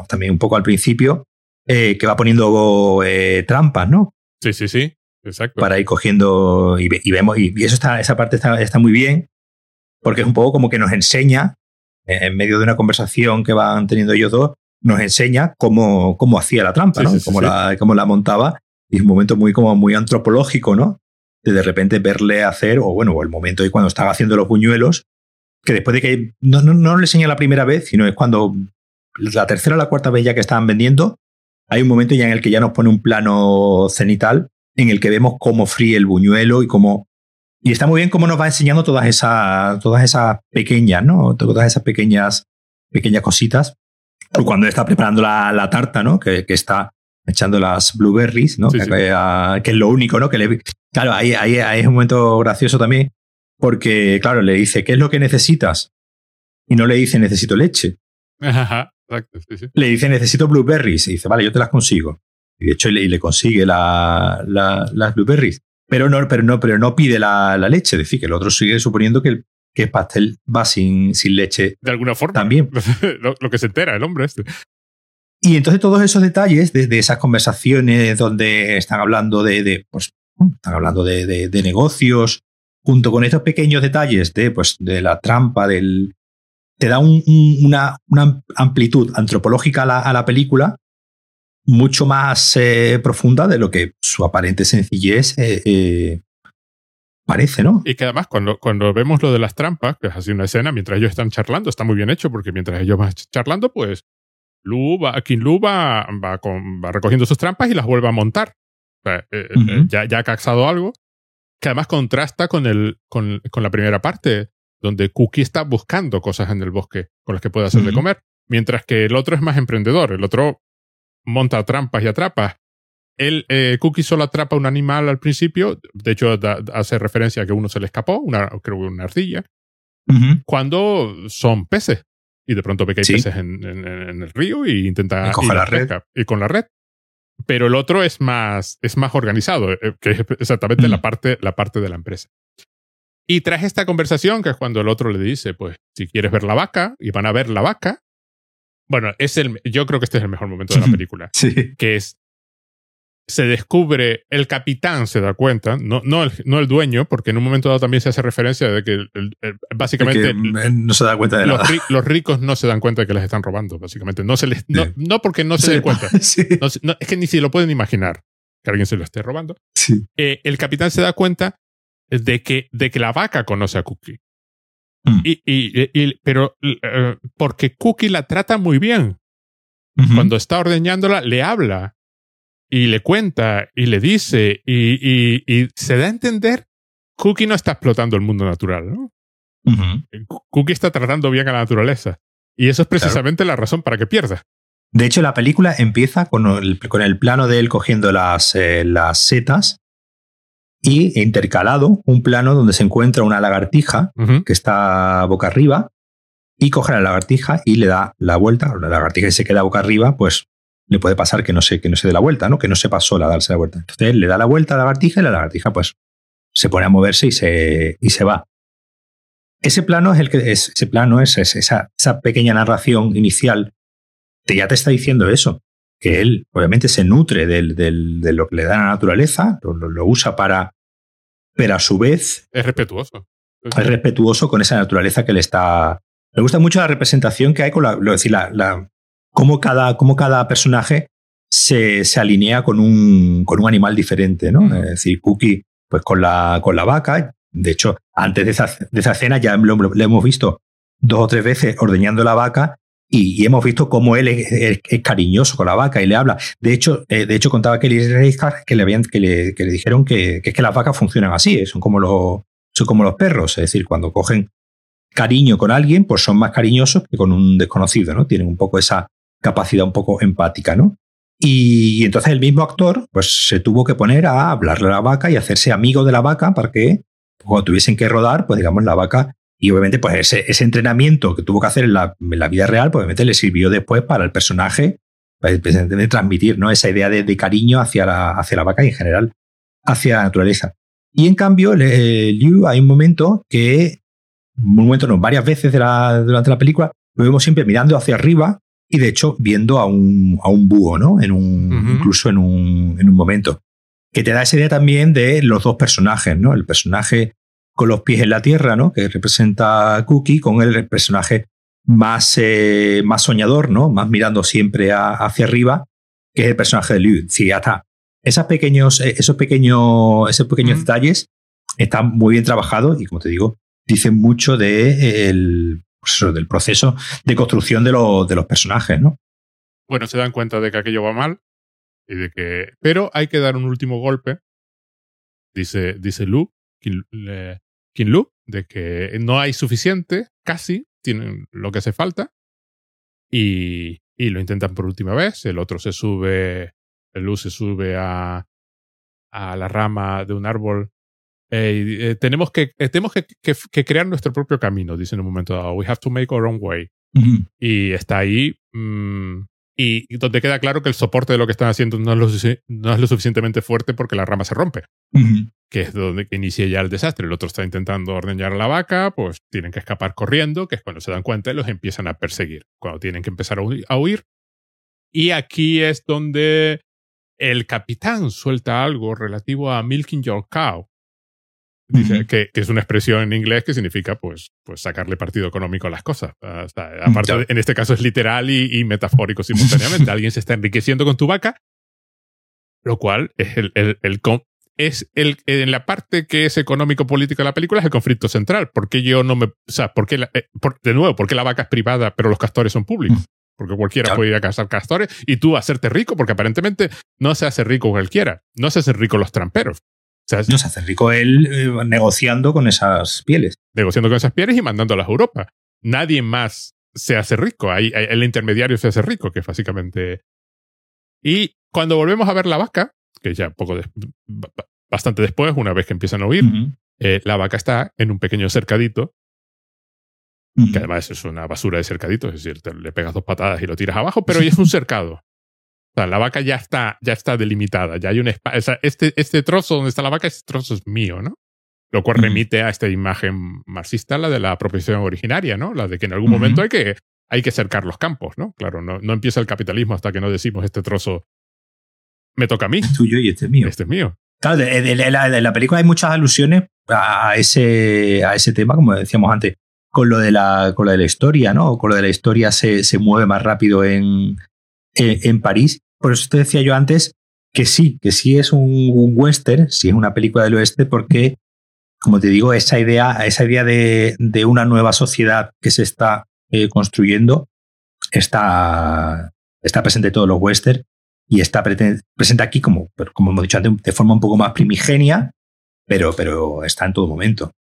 también un poco al principio eh, que va poniendo eh, trampas, ¿no? Sí, sí, sí. Exacto. Para ir cogiendo y, vemos, y, eso está, esa parte está, está, muy bien, porque es un poco como que nos enseña, en medio de una conversación que van teniendo ellos dos, nos enseña cómo, cómo hacía la trampa, ¿no? cómo, La, cómo la montaba. Y es un momento muy, como muy antropológico, ¿no? De de repente verle hacer, o bueno, el momento de cuando estaba haciendo los buñuelos, que después de que no, no, no le enseña la primera vez, sino es cuando la tercera o la cuarta vez ya que estaban vendiendo, hay un momento ya en el que ya nos pone un plano cenital en el que vemos cómo fríe el buñuelo y cómo y está muy bien cómo nos va enseñando todas esas, todas esas pequeñas, ¿no? Todas esas pequeñas, pequeñas cositas. O cuando está preparando la, la tarta, ¿no? Que, que, está echando las blueberries, ¿no? Sí, que, sí. que, que, es lo único, ¿no? Que le, claro, ahí, ahí, ahí, es un momento gracioso también, porque, claro, le dice, ¿qué es lo que necesitas? Y no le dice, necesito leche. Ajá, exacto, sí. Le dice, necesito blueberries. Y dice, vale, yo te las consigo. Y de hecho, le, y le consigue la, la, las blueberries. Pero no, pero no, pero no pide la, la, leche. Es decir, que el otro sigue suponiendo que el, que el pastel va sin, sin leche. De alguna forma. También. lo, lo, que se entera el hombre este. Y entonces todos esos detalles, desde de esas conversaciones donde están hablando de, de pues, están hablando de, de, de, negocios, junto con estos pequeños detalles de, pues, de la trampa, del, te da un, un, una, una, amplitud antropológica a la, a la película mucho más eh, profunda de lo que su aparente sencillez eh, eh, parece, ¿no? Y que además cuando, cuando vemos lo de las trampas, que es así una escena, mientras ellos están charlando, está muy bien hecho, porque mientras ellos van charlando, pues Lu va, King Lu va, va, con, va recogiendo sus trampas y las vuelve a montar. O sea, uh -huh. ya, ya ha caxado algo, que además contrasta con, el, con, con la primera parte, donde Cookie está buscando cosas en el bosque con las que puede hacer uh -huh. de comer, mientras que el otro es más emprendedor, el otro monta trampas y atrapa. El eh, Cookie solo atrapa un animal al principio, de hecho da, hace referencia a que uno se le escapó, una, creo que una ardilla, uh -huh. cuando son peces. Y de pronto ve que hay sí. peces en, en, en, el río y intenta y, coge la red. Pesca, y con la red. Pero el otro es más, es más organizado, eh, que es exactamente mm. la, parte, la parte de la empresa. Y tras esta conversación, que es cuando el otro le dice, pues, si quieres ver la vaca, y van a ver la vaca, bueno, es el, yo creo que este es el mejor momento de la película. sí. Que es, se descubre, el capitán se da cuenta, no, no, el, no el dueño, porque en un momento dado también se hace referencia de que el, el, básicamente que no se da cuenta de los, nada. los, ricos no se dan cuenta de que les están robando, básicamente. No, se les, no, sí. no porque no se sí. den cuenta. Sí. No, es que ni si lo pueden imaginar que alguien se lo esté robando. Sí. Eh, el capitán se da cuenta de que, de que la vaca conoce a Cookie. Mm. Y, y, y, pero uh, porque Cookie la trata muy bien. Uh -huh. Cuando está ordeñándola, le habla y le cuenta y le dice y, y, se da a entender Cookie no está explotando el mundo natural, ¿no? Uh -huh. Cookie está tratando bien a la naturaleza. Y eso es precisamente claro. la razón para que pierda. De hecho, la película empieza con el, con el plano de él cogiendo las, eh, las setas y intercalado un plano donde se encuentra una lagartija uh -huh. que está boca arriba y coge la lagartija y le da la vuelta. La lagartija se queda boca arriba, pues le puede pasar que no se, que no se dé la vuelta, ¿no? Que no sepa sola darse la vuelta. Entonces le da la vuelta a la lagartija y la lagartija, pues, se pone a moverse y se, y se va. Ese plano es el que es, ese plano es, es esa, esa pequeña narración inicial que ya te está diciendo eso que él obviamente se nutre del, del, de lo que le da la naturaleza, lo, lo, usa para, pero a su vez es respetuoso. Es respetuoso con esa naturaleza que le está. Me gusta mucho la representación que hay con la, lo decir, la, la cómo cada, cómo cada personaje se, se alinea con un, con un animal diferente, ¿no? Es decir, Cookie, pues con la, con la vaca. De hecho, antes de esa, de esa cena ya lo, lo hemos visto dos o tres veces ordeñando la vaca y, hemos visto cómo él es, cariñoso con la vaca y le habla. De hecho, eh, de hecho contaba Kelly Reichardt que le habían, que le, que le dijeron que, que, es que las vacas funcionan así, eh, son como los, son como los perros, es decir, cuando cogen cariño con alguien, pues son más cariñosos que con un desconocido, ¿no? Tienen un poco esa capacidad un poco empática, ¿no? Y, entonces el mismo actor, pues se tuvo que poner a hablarle a la vaca y hacerse amigo de la vaca para que cuando tuviesen que rodar, pues digamos la vaca y obviamente, pues ese, ese, entrenamiento que tuvo que hacer en la, en la, vida real, pues obviamente le sirvió después para el personaje, para de transmitir ¿no? esa idea de, de, cariño hacia la, hacia la vaca y en general hacia la naturaleza. Y en cambio, le, Liu, hay un momento que, un momento no, varias veces de la, durante la película, lo vemos siempre mirando hacia arriba y de hecho viendo a un, a un búho, ¿no? En un, uh -huh. Incluso en un, en un momento. Que te da esa idea también de los dos personajes, ¿no? El personaje con los pies en la tierra, ¿no? Que representa a Cookie, con el personaje más, eh, más soñador, ¿no? Más mirando siempre hacia arriba, que es el personaje de Liu. Sí, ya está. Esos pequeños, eh, esos pequeños, esos pequeños detalles están muy bien trabajados y, como te digo, dicen mucho de el, pues del proceso de construcción de, de los personajes, ¿no? Bueno, se dan cuenta de que aquello va mal y de que. Pero hay que dar un último golpe, dice, dice Lu, Kim, Lu, de que no hay suficiente, casi, tienen lo que hace falta. Y, y lo intentan por última vez. El otro se sube, el Lu se sube a, a la rama de un árbol eh, tenemos que, eh, tenemos que, que, crear nuestro propio camino, dice en un momento dado. We have to make our own way. Y está ahí. Mm, y, donde queda claro que el soporte de lo que están haciendo no es lo, no es lo suficientemente fuerte porque la rama se rompe. Que es donde inicia ya el desastre. El otro está intentando ordeñar a la vaca, pues tienen que escapar corriendo, que es cuando se dan cuenta y los empiezan a perseguir. Cuando tienen que empezar a huir. Y aquí es donde el capitán suelta algo relativo a milking your cow Dice que, es una expresión en inglés que significa pues, pues sacarle partido económico a las cosas. aparte, en este caso es literal y, metafórico simultáneamente. Alguien se está enriqueciendo con tu vaca, lo cual es el, el, el, es el, en la parte que es económico-política de la película es el conflicto central. ¿Por qué yo no me, o sea, por qué eh, de nuevo, ¿por qué la vaca es privada pero los castores son públicos? Porque cualquiera puede ir a cazar castores y tú hacerte rico, porque aparentemente no se hace rico cualquiera. No se hacen ricos los tramperos no se hace rico él eh, negociando con esas pieles. Negociando con esas pieles y mandándolas a Europa. Nadie más se hace rico. Ahí, el intermediario se hace rico, que es básicamente. Y cuando volvemos a ver la vaca, que ya poco bastante después, una vez que empiezan a huir, eh, la vaca está en un pequeño cercadito. Que además es una basura de cercadito, es decir, te, le pegas dos patadas y lo tiras abajo, pero es un cercado. O sea, la vaca ya está, ya está delimitada, ya hay un espacio. este, este trozo donde está la vaca, este trozo es mío, ¿no? Lo cual remite a esta imagen marxista, la de la apropiación originaria, ¿no? La de que en algún momento hay que, hay que cercar los campos, ¿no? Claro, no, no empieza el capitalismo hasta que no decimos este trozo me toca a mí. Es tuyo y este es mío. Este es mío. Claro, de, la, película hay muchas alusiones a ese, a ese tema, como decíamos antes, con lo de la, con lo de la historia, ¿no? Con lo de la historia se, se mueve más rápido en, eh, en París. Por eso te decía yo antes que sí, que sí es un, western, sí es una película del oeste, porque, como te digo, esa idea, esa idea de, una nueva sociedad que se está eh, construyendo está, está presente en todos los westerns y está presente aquí, como, como hemos dicho antes, de forma un poco más primigenia, pero, pero está en todo momento.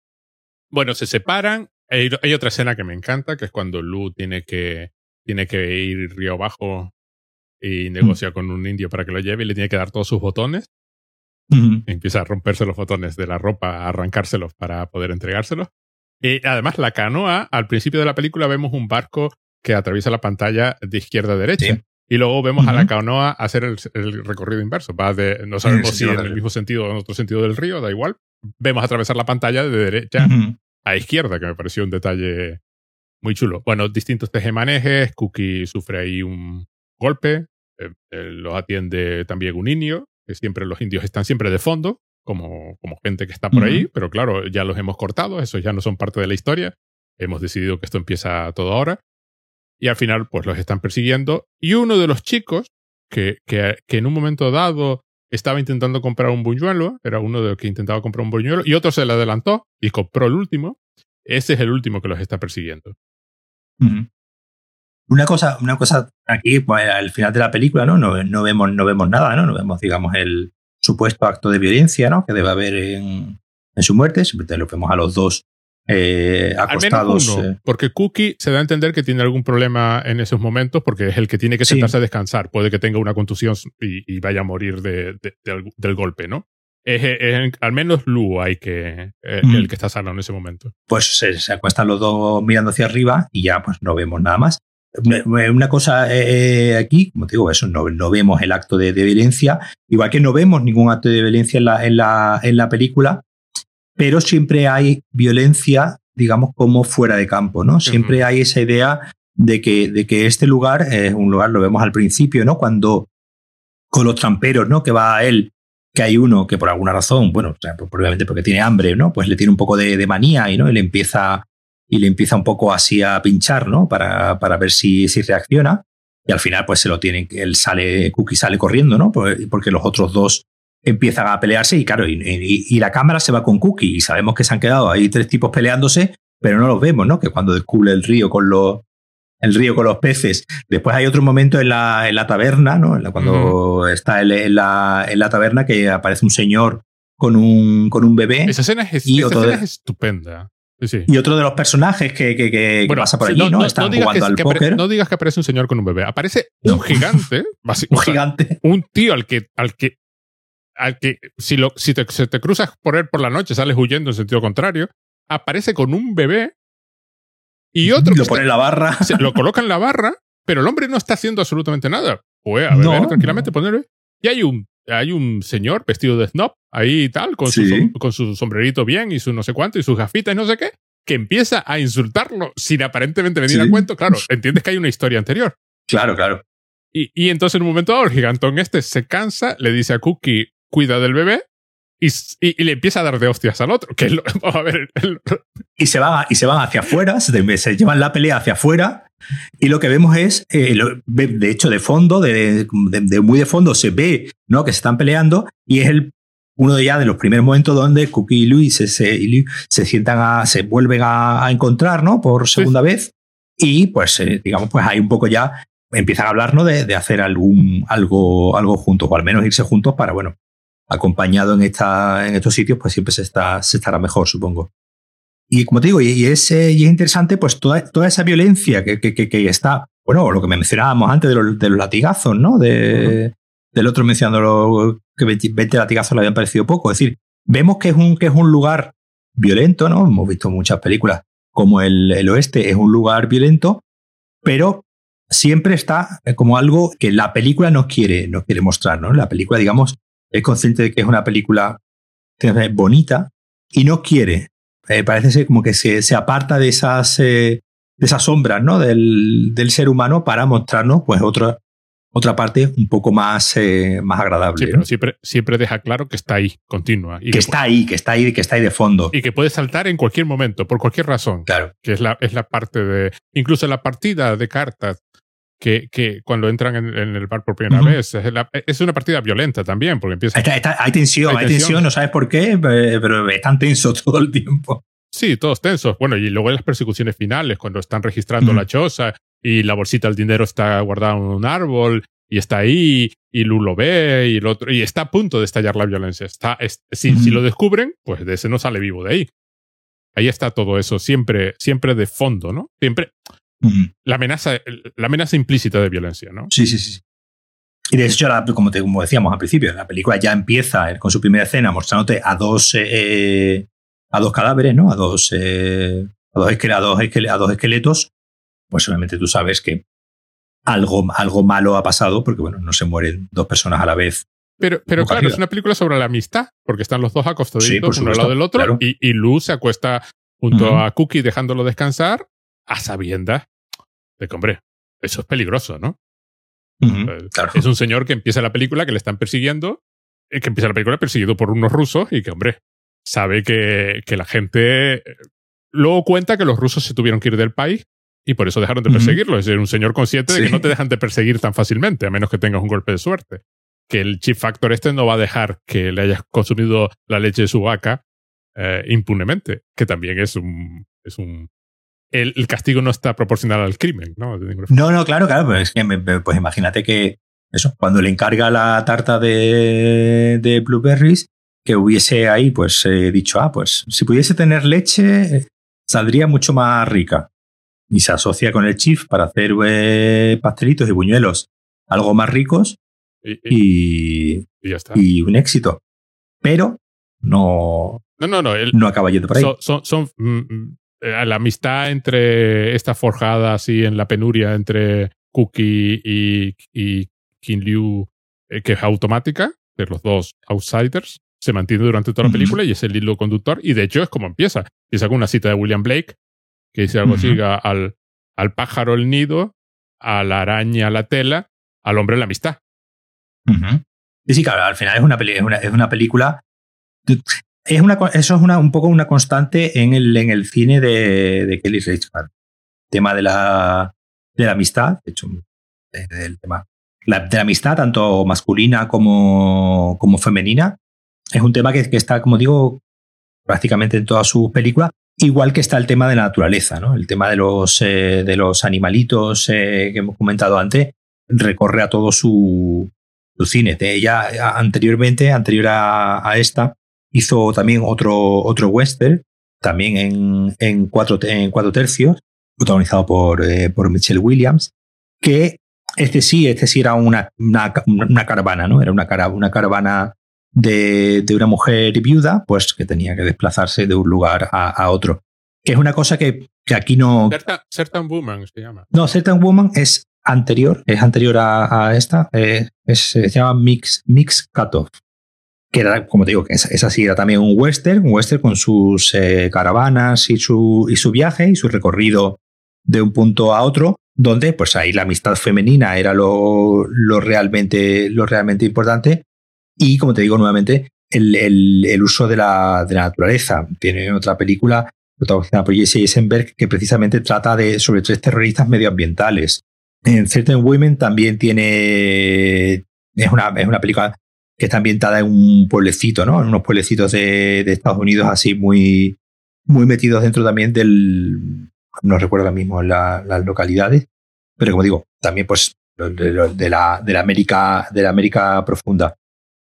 Bueno, se separan. Hay, hay, otra escena que me encanta, que es cuando Lu tiene que, tiene que ir río abajo y mm. negocia con un indio para que lo lleve y le tiene que dar todos sus botones. Empieza a romperse los botones de la ropa, a arrancárselos para poder entregárselos. Y además, la canoa, al principio de la película vemos un barco que atraviesa la pantalla de izquierda a derecha. Y luego vemos a la canoa hacer el, recorrido inverso. Va de, no sabemos si en el mismo sentido o en otro sentido del río, da igual. Vemos atravesar la pantalla de derecha a izquierda, que me pareció un detalle muy chulo. Bueno, distintos tejemanejes. Cookie sufre ahí un, golpe. Eh, eh, lo atiende también un indio, que siempre los indios están siempre de fondo, como, como gente que está por ahí, pero claro, ya los hemos cortado, esos ya no son parte de la historia. Hemos decidido que esto empieza todo ahora. Y al final, pues los están persiguiendo. Y uno de los chicos, que, que, que en un momento dado estaba intentando comprar un buñuelo, era uno de los que intentaba comprar un buñuelo, y otro se le adelantó y compró el último. Ese es el último que los está persiguiendo. Una cosa, una cosa aquí, pues, al final de la película, ¿no? No, no, vemos, no vemos nada, ¿no? No vemos, digamos, el supuesto acto de violencia, ¿no? Que debe haber en, en su muerte. Siempre lo vemos a los dos eh, acostados. Al menos eh. porque Cookie se da a entender que tiene algún problema en esos momentos porque es el que tiene que sentarse a descansar. Puede que tenga una contusión y, vaya a morir de, del, golpe, ¿no? Es, al menos Lu hay que eh, el que está sano en ese momento. Pues se, se, acuestan los dos mirando hacia arriba y ya pues no vemos nada más. Una cosa eh, aquí, como te digo, eso no, no vemos el acto de, violencia, igual que no vemos ningún acto de violencia en la, en la, en la película, pero siempre hay violencia, digamos, como fuera de campo, ¿no? Siempre hay esa idea de que, de que este lugar es un lugar, lo vemos al principio, ¿no? Cuando con los tramperos, ¿no? Que va a él que hay uno que por alguna razón, bueno, probablemente porque tiene hambre, ¿no? Pues le tiene un poco de, manía y, ¿no? y le empieza y le empieza un poco así a pinchar, ¿no? Para, para ver si, si reacciona. Y al final, pues se lo tienen, él sale, Cookie sale corriendo, ¿no? Porque los otros dos empiezan a pelearse y claro, y, la cámara se va con Cookie y sabemos que se han quedado ahí tres tipos peleándose, pero no los vemos, ¿no? Que cuando descubre el río con los, el río con los peces. Después hay otro momento en la, en la taberna, ¿no? En la, cuando está en, la, en la taberna que aparece un señor con un, con un bebé. Esa escena es, y esa es estupenda. Y otro de los personajes que, que, pasa por allí, ¿no? Están jugando al póker. no digas que aparece un señor con un bebé. Aparece un gigante. un gigante. Un tío al que, al que, al que si, lo, si te, te cruzas por él por la noche, sales huyendo en sentido contrario, aparece con un bebé y otro. Lo pone en la barra. lo coloca en la barra, pero el hombre no está haciendo absolutamente nada. Puede a ver, tranquilamente, ponerle. Y hay un, hay un señor vestido de snob ahí y tal, con, su, con su sombrerito bien y su no sé cuánto y sus gafitas y no sé qué, que empieza a insultarlo sin aparentemente venir a cuento. Claro, entiendes que hay una historia anterior. Claro, claro. Y, y entonces en un momento dado el gigantón este se cansa, le dice a Cookie, cuida del bebé, y, y, le empieza a dar de hostias al otro. Que vamos a ver. Y, se van, y se van hacia afuera, se, se, llevan la pelea hacia afuera. Y lo que vemos es, eh, de hecho, de fondo, de, de, muy de fondo, se ve ¿no? que se están peleando y es el, uno de ya de los primeros momentos donde Cookie y Luis se, se, sientan a, se vuelven a, encontrar ¿no? por segunda vez. Y pues, eh, digamos, pues hay un poco ya empiezan a hablar ¿no? de, de hacer algún, algo, algo juntos, o al menos irse juntos para, bueno, acompañado en, esta, en estos sitios, pues siempre se, está, se estará mejor, supongo. Y como te digo, y, es, eh, y es interesante, pues toda, toda esa violencia que, que, que, está, bueno, lo que mencionábamos antes de los, de los latigazos, ¿no? De, Del otro mencionando que 20, latigazos le habían parecido poco. Es decir, vemos que es un, que es un lugar violento, ¿no? Hemos visto muchas películas como el, el oeste, es un lugar violento, pero siempre está como algo que la película nos quiere, nos quiere mostrar, ¿no? La película, digamos, es consciente de que es una película bonita y no quiere. Eh, parece ser como que se, se aparta de esas, eh, de esas sombras ¿no? del, del, ser humano para mostrarnos pues otra, otra parte un poco más, eh, más agradable. Sí, pero siempre, siempre deja claro que está ahí, continua. Y que, está ahí, que está ahí, que está ahí de fondo. Y que puede saltar en cualquier momento, por cualquier razón. Claro. Que es la, es la parte de. Incluso la partida de cartas que, que cuando entran en, el bar por primera vez. Es, una partida violenta también, porque empieza. hay tensión, hay, tensión, no sabes por qué, pero están tensos todo el tiempo. Sí, todos tensos. Bueno, y luego las persecuciones finales, cuando están registrando la choza y la bolsita del dinero está guardada en un árbol y está ahí y Lu lo ve y el otro y está a punto de estallar la violencia. Está, si, si lo descubren, pues de ese no sale vivo de ahí. Ahí está todo eso, siempre, siempre de fondo, ¿no? Siempre, la, amenaza, la amenaza implícita de violencia, ¿no? Sí, sí, sí. Y de hecho, como, como decíamos al principio, la película ya empieza con su primera escena mostrándote a dos, eh, a dos cadáveres, ¿no? A dos, eh, a, dos a, dos esqueletos. Pues solamente tú sabes que algo, algo malo ha pasado porque, bueno, no se mueren dos personas a la vez. Pero, pero claro, es una película sobre la amistad, porque están los dos acostaditos uno al lado del otro y, y Luz se acuesta junto a Cookie dejándolo descansar a sabiendas de que, hombre, eso es peligroso, ¿no? Es un señor que empieza la película, que le están persiguiendo, que empieza la película perseguido por unos rusos y que, hombre, sabe que, que la gente... Luego cuenta que los rusos se tuvieron que ir del país y por eso dejaron de perseguirlo. Es decir, un señor consciente de que no te dejan de perseguir tan fácilmente, a menos que tengas un golpe de suerte. Que el Chief Factor este no va a dejar que le hayas consumido la leche de su vaca eh, impunemente, que también es un, es un el, castigo no está proporcional al crimen, ¿no? No, no, claro, claro, pues, pues imagínate que eso, cuando le encarga la tarta de, de blueberries, que hubiese ahí pues eh, dicho, ah, pues si pudiese tener leche, saldría mucho más rica. Y se asocia con el chief para hacer eh, pastelitos y buñuelos algo más ricos y, y, un éxito. Pero no, no, no, no, no acaba yendo por ahí. Son, son, mm, mm, eh, la amistad entre esta forjada así en la penuria entre Cookie y, y King Liu, eh, que es automática, de los dos outsiders, se mantiene durante toda la película y es el hilo conductor. Y de hecho es como empieza. Empieza con una cita de William Blake, que dice algo así, al, al pájaro el nido, a la araña la tela, al hombre la amistad. Sí, sí, claro, al final es una, es una, es una película. Es una, eso es una, un poco una constante en el, en el cine de, de Kelly Reichardt. Tema de la, de la amistad, de hecho, del tema la, de la amistad, tanto masculina como, como femenina, es un tema que, que, está, como digo, prácticamente en todas sus películas, igual que está el tema de la naturaleza, ¿no? El tema de los, eh, de los animalitos eh, que hemos comentado antes, recorre a todo su, su cine. De ella, anteriormente, anterior a, a, esta, hizo también otro, otro western, también en, en, cuatro, en cuatro tercios, protagonizado por, eh, por Michelle Williams, que este sí, este sí era una, una, una caravana, ¿no? Era una, cara, una caravana de, de, una mujer viuda, pues que tenía que desplazarse de un lugar a, a otro. Que es una cosa que, que aquí no. Certain, certain, Woman se llama. No, Certain Woman es anterior, es anterior a, a esta, eh, es, se llama Mix, Mix Cutoff. Que era, como te digo, que esa, esa sí era también un western, un western con sus eh, caravanas y su, y su viaje y su recorrido de un punto a otro donde pues ahí la amistad femenina era lo, lo, realmente, lo realmente importante y como te digo nuevamente, el, el, el uso de la, de la, naturaleza. Tiene otra película protagonizada por Jesse Eisenberg que precisamente trata de, sobre tres terroristas medioambientales. En Certain Women también tiene, es una, es una película que está ambientada en un pueblecito, ¿no? En unos pueblecitos de, de Estados Unidos así muy, muy metidos dentro también del, no recuerdo ahora mismo la, las localidades, pero como digo, también pues de, de, la, de, la, América, de la América profunda.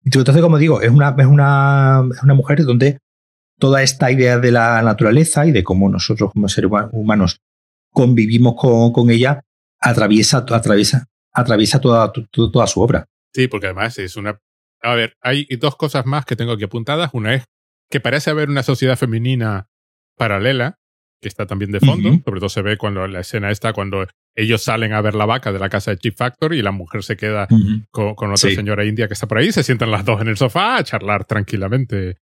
Entonces, como digo, es una, es una, es una mujer donde toda esta idea de la naturaleza y de cómo nosotros como seres humanos convivimos con, con ella atraviesa, atraviesa, atraviesa toda, toda, toda su obra. Sí, porque además es una... A ver, hay dos cosas más que tengo aquí apuntadas. Una es que parece haber una sociedad femenina paralela que está también de fondo. Uh -huh. Sobre todo se ve cuando la escena está cuando ellos salen a ver la vaca de la casa de Chip Factory y la mujer se queda uh -huh. con, con, otra sí. señora india que está por ahí. Se sientan las dos en el sofá a charlar tranquilamente.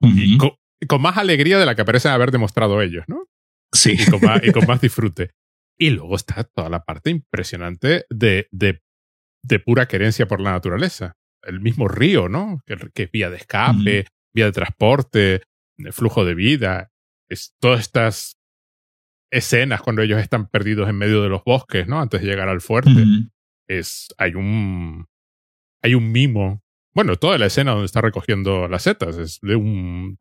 Uh -huh. y con, con, más alegría de la que parecen haber demostrado ellos, ¿no? Sí. Y con más, y con más disfrute. Y luego está toda la parte impresionante de, de, de, pura querencia por la naturaleza. El mismo río, ¿no? Que, que es vía de escape, vía de transporte, de flujo de vida. Es, todas estas escenas cuando ellos están perdidos en medio de los bosques, ¿no? Antes de llegar al fuerte. Uh -huh. Es, hay un, hay un mimo. Bueno, toda la escena donde está recogiendo las setas es de un,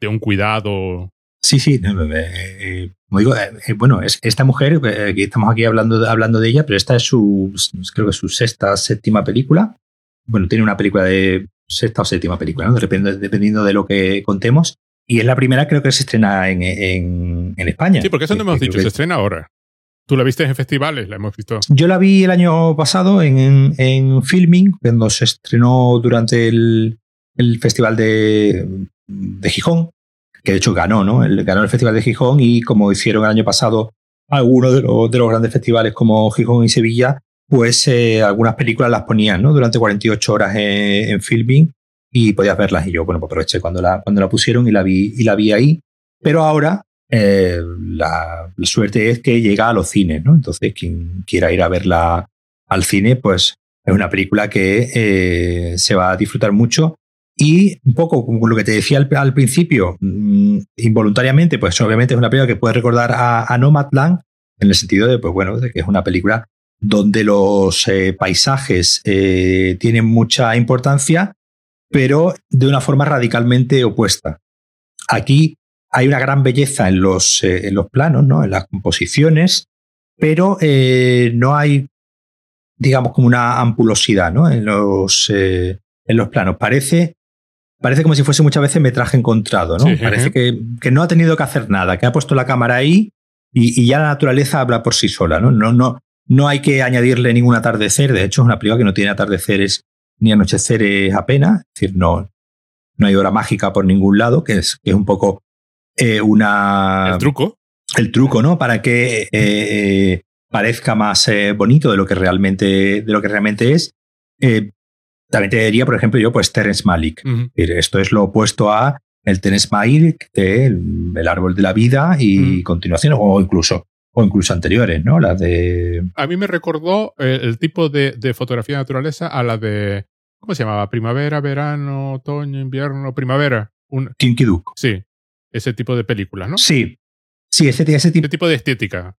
de un cuidado. Sí, sí, eh, como digo, eh, bueno, es esta mujer, eh, que estamos aquí hablando, hablando de ella, pero esta es su, creo que su sexta, séptima película. Bueno, tiene una película de sexta o séptima película, ¿no? Dependiendo, dependiendo de lo que contemos. Y es la primera, creo que se estrena en, en, en España. Sí, porque eso no hemos dicho, que... se estrena ahora. ¿Tú la viste en festivales? ¿La hemos visto? Yo la vi el año pasado en, en, en Filming, cuando se estrenó durante el, el Festival de, de, Gijón, que de hecho ganó, ¿no? El, ganó el Festival de Gijón y como hicieron el año pasado algunos de los, de los grandes festivales como Gijón y Sevilla, pues eh, algunas películas las ponían, ¿no? Durante 48 horas en, Filming y podías verlas. Y yo, bueno, pues aproveché cuando la, cuando la pusieron y la vi, y la vi ahí. Pero ahora eh, la, la, suerte es que llega a los cines, ¿no? Entonces, quien quiera ir a verla al cine, pues es una película que eh, se va a disfrutar mucho. Y un poco como lo que te decía al, principio, mmm, involuntariamente, pues obviamente es una película que puede recordar a, a Nomadland, en el sentido de, pues bueno, que es una película donde los eh, paisajes eh, tienen mucha importancia pero de una forma radicalmente opuesta. Aquí hay una gran belleza en los, eh, en los planos, ¿no? en las composiciones, pero no hay, digamos, como una ampulosidad ¿no? en, los, en los planos. Parece, parece como si fuese muchas veces metraje encontrado. ¿no? Sí, parece uh -huh. que, que, no ha tenido que hacer nada, que ha puesto la cámara ahí y, y, ya la naturaleza habla por sí sola. ¿no? No, no, no hay que añadirle ningún atardecer. De hecho, es una película que no tiene atardeceres ni anocheceres apenas, es decir, no, no hay hora mágica por ningún lado, que es, que es un poco eh, una... El truco. El truco, ¿no? Para que eh, eh parezca más eh, bonito de lo que realmente, de lo que realmente es. Eh, también te diría, por ejemplo, yo, pues Terence. Uh -huh. Esto es lo opuesto a el Terence Malick de el, árbol de la vida y uh -huh. continuación, o incluso o incluso anteriores, ¿no? Las de... A mí me recordó el, el tipo de, de, fotografía de naturaleza a la de ¿Cómo se llamaba? Primavera, verano, otoño, invierno, primavera. Un, Kinky Duke. sí, ese tipo de películas, ¿no? Sí. Sí, ese, ese tipo Ese tipo de estética.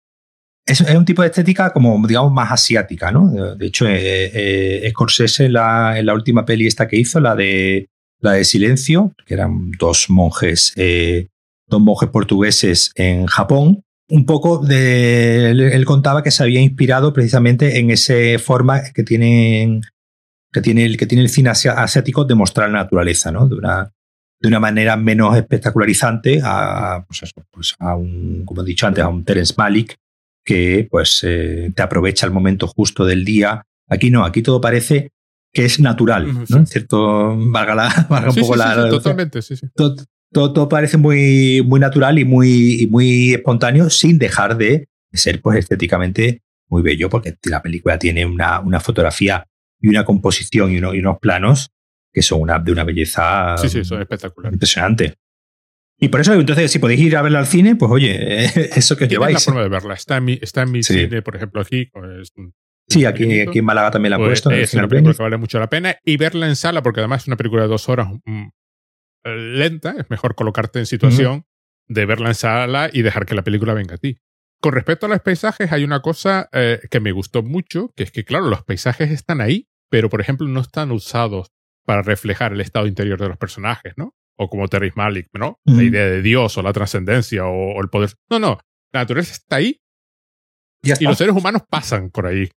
Es, es un tipo de estética como, digamos, más asiática, ¿no? De, de hecho, eh, eh, Scorsese la, en la última peli esta que hizo, la de, la de Silencio, que eran dos monjes, eh, dos monjes portugueses en Japón, un poco de... Él, contaba que se había inspirado precisamente en esa forma que tienen que tiene el, que tiene el cine asiático de mostrar la naturaleza, ¿no? De una, de una manera menos espectacularizante a, pues eso, pues a un, como he dicho antes, a un Terence Malick que pues eh, te aprovecha el momento justo del día. Aquí no, aquí todo parece que es natural, ¿no? sí. En cierto, valga, la, valga un poco sí, la, totalmente, sí, sí. todo, todo, todo parece muy, muy natural y muy, muy espontáneo sin dejar de ser pues estéticamente muy bello porque la película tiene una, una fotografía y una composición y, uno- y unos planos que son una, de una belleza Sí, sí, son espectaculares. impresionante. Y por eso, entonces, si podéis ir a verla al cine, pues oye, eso que os Tienes la lleváis. forma de verla. Está en mi, está en mi Sí. cine, por ejemplo, aquí. pues, un- Sí, aquí, aquí en Málaga también la han Pues puesto. es una película que vale mucho la pena. Y verla en sala, porque además es una película de dos horas mm, lenta, es mejor colocarte en situación de verla en sala y dejar que la película venga a ti. Con respecto a los paisajes, hay una cosa eh, que me gustó mucho, que es que, claro, los paisajes están ahí, pero, por ejemplo, no están usados para reflejar el estado interior de los personajes, ¿no? O como Terry Malik, ¿no? La idea de Dios o la trascendencia o, o el poder. No, no. La naturaleza está ahí. Ya y está. los seres humanos pasan por ahí.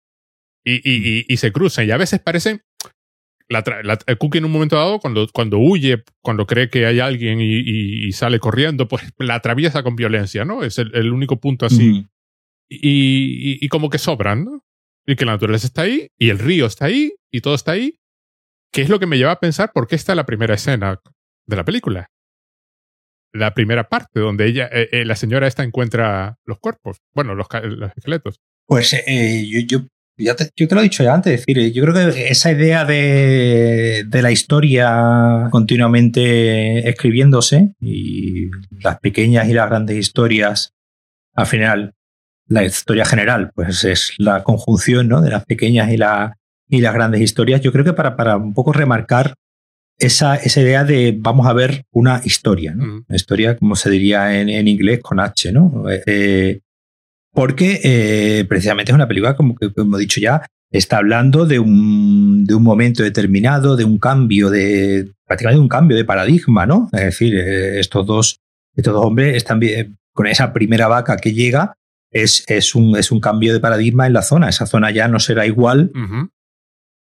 Y, y- y- y se cruzan. Y a veces parecen la, la- el Cookie en un momento dado cuando, cuando huye cuando cree que hay alguien y, y- y sale corriendo pues la atraviesa con violencia no es el, el único punto así. Y, y- y como que sobran no y que la naturaleza está ahí y el río está ahí y todo está ahí. Que es lo que me lleva a pensar por qué está la primera escena de la película la primera parte donde ella eh, eh, la señora esta encuentra los cuerpos bueno los, los esqueletos Pues eh, yo, yo, ya te, yo te lo he dicho ya antes, es decir, yo creo que esa idea de, de la historia continuamente escribiéndose y las pequeñas y las grandes historias, al final, la historia general, pues es la conjunción ¿no? de las pequeñas y, la, y las grandes historias. Yo creo que para, para un poco remarcar esa, esa idea de vamos a ver una historia, ¿no? Una historia, como se diría en, en inglés, con H, ¿no? Eh, porque eh, precisamente es una película, como, que, como he dicho ya, está hablando de un, de un momento determinado, de un cambio de, prácticamente un cambio de paradigma, ¿no? Es decir, eh, estos dos, estos dos hombres están bien- con esa primera vaca que llega, es, es, un, es un cambio de paradigma en la zona. Esa zona ya no será igual Ujú.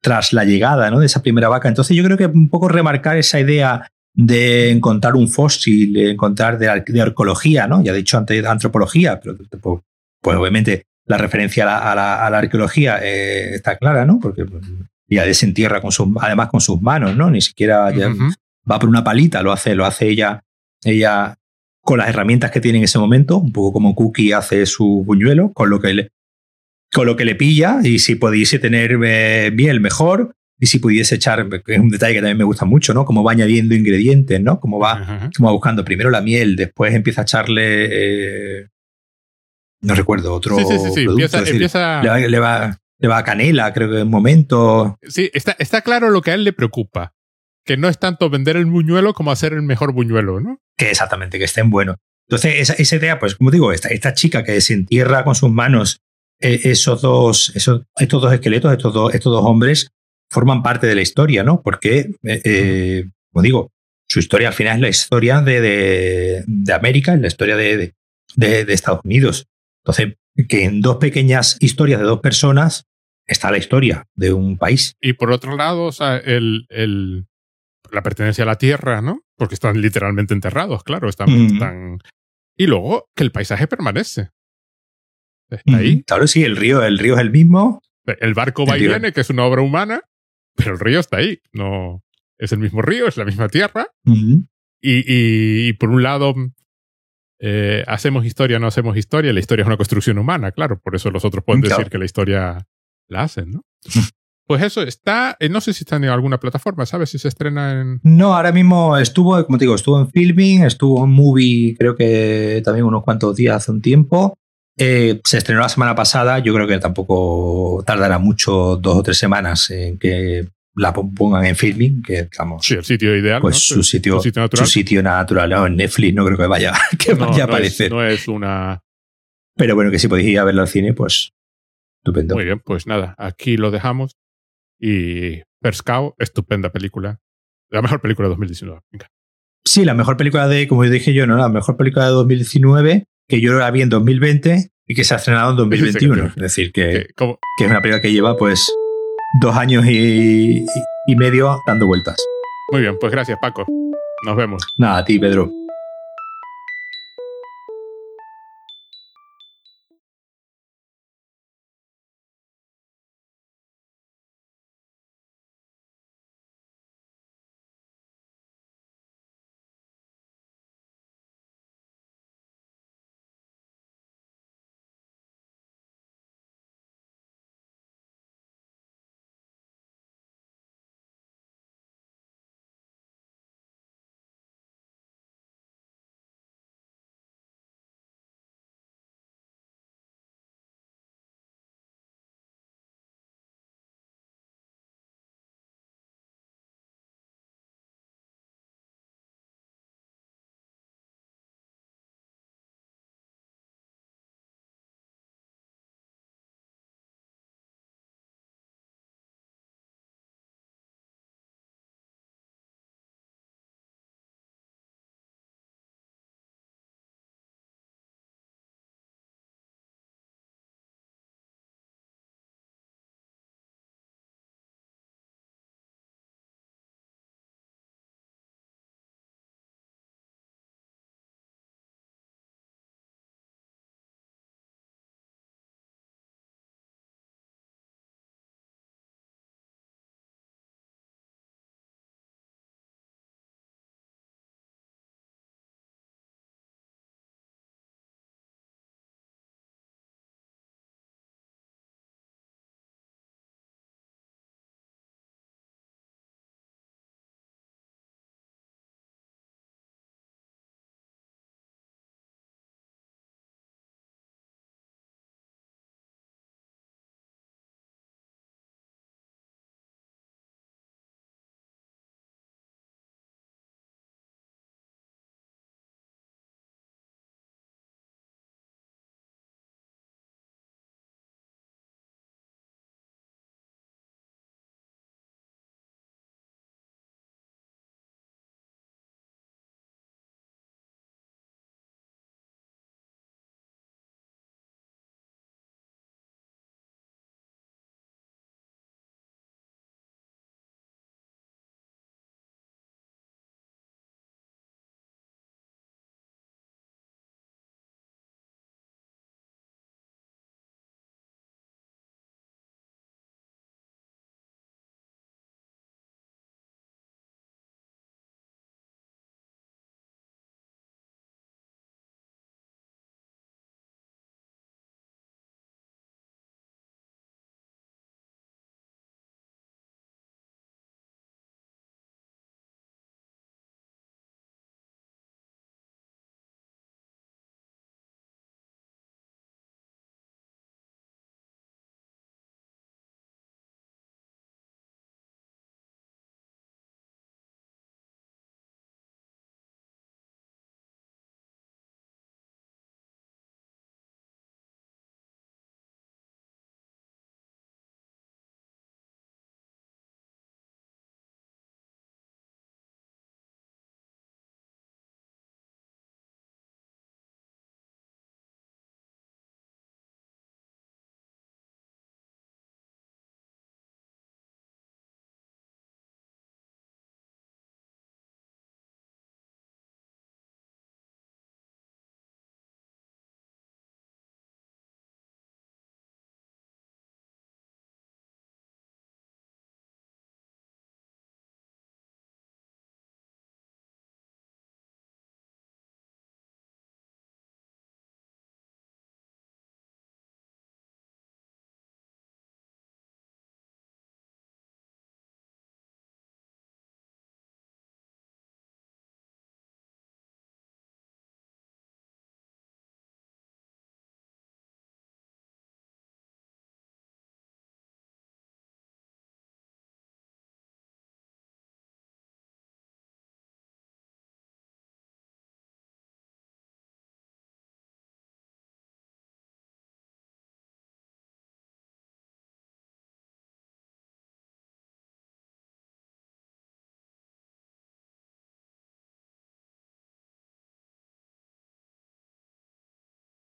Tras la llegada ¿no? de esa primera vaca. Entonces yo creo que un poco remarcar esa idea de encontrar un fósil, de encontrar de, ar- de arqueología, ¿no? Ya he dicho antes antropología, pero pues, pues obviamente la referencia a la, a la- a la arqueología eh, está clara, ¿no? Porque pues, ella desentierra con sus, además con sus manos, ¿no? Ni siquiera va por una palita, lo hace, lo hace ella, ella con las herramientas que tiene en ese momento, un poco como Cookie hace su buñuelo, con lo que le, con lo que le pilla, y si pudiese tener eh, miel, mejor, y si pudiese echar, que es un detalle que también me gusta mucho, ¿no? Cómo va añadiendo ingredientes, ¿no? Cómo va, Ajá. cómo va buscando primero la miel, después empieza a echarle, eh, no recuerdo, otro Sí, sí, sí, sí. producto, Empieza, decir, empieza- le, va, le, va, le va canela, creo que en un momento, Sí, está, está claro lo que a él le preocupa. Que no es tanto vender el buñuelo como hacer el mejor buñuelo, ¿no? que exactamente, que estén buenos. Entonces, esa, esa idea, pues como digo, esta, esta chica que desentierra con sus manos esos dos, esos, estos dos esqueletos, estos dos, estos dos hombres, forman parte de la historia, ¿no? Porque, eh, eh, como digo, su historia al final es la historia de, de, de América, es la historia de, de, de- de Estados Unidos. Entonces, que en dos pequeñas historias de dos personas está la historia de un país. Y por otro lado, o sea, el, el, la pertenencia a la tierra, ¿no? Porque están literalmente enterrados, claro. Están, Mm. están- Y luego que el paisaje permanece. Está ahí. Claro, sí, el río, el río es el mismo. El barco va y viene, que es una obra humana, pero el río está ahí. No, es el mismo río, es la misma tierra. Ujú. Y, y- y por un lado, eh, hacemos historia, no hacemos historia. La historia es una construcción humana, claro. Por eso los otros pueden Claro. decir que la historia la hacen, ¿no? pues eso está, eh, no sé si está en alguna plataforma, ¿sabes? Si se estrena en... No, ahora mismo estuvo, como te digo, estuvo en filming, estuvo en movie, creo que también unos cuantos días hace un tiempo. Eh, se estrenó la semana pasada, yo creo que tampoco tardará mucho, dos o tres semanas en que la pongan en filming, que digamos. Sí, el sitio ideal. Pues ¿no? su, sitio, natural. Su sitio natural. No, en Netflix no creo que vaya, que No, vaya a no es- aparecer. no es una. Pero bueno, que si podéis ir a verlo al cine, pues estupendo. Muy bien, pues nada, aquí lo dejamos. Y Perscao, estupenda película. La mejor película de 2019. Venga. Sí, la mejor película de, como dije yo, no, la mejor película de 2019, que yo la vi en 2020 y que se ha estrenado en 2021. Es decir, que, Que, es una película que lleva pues dos años y, y- y medio dando vueltas. Muy bien, pues gracias, Paco. Nos vemos. Nada, a ti, Pedro.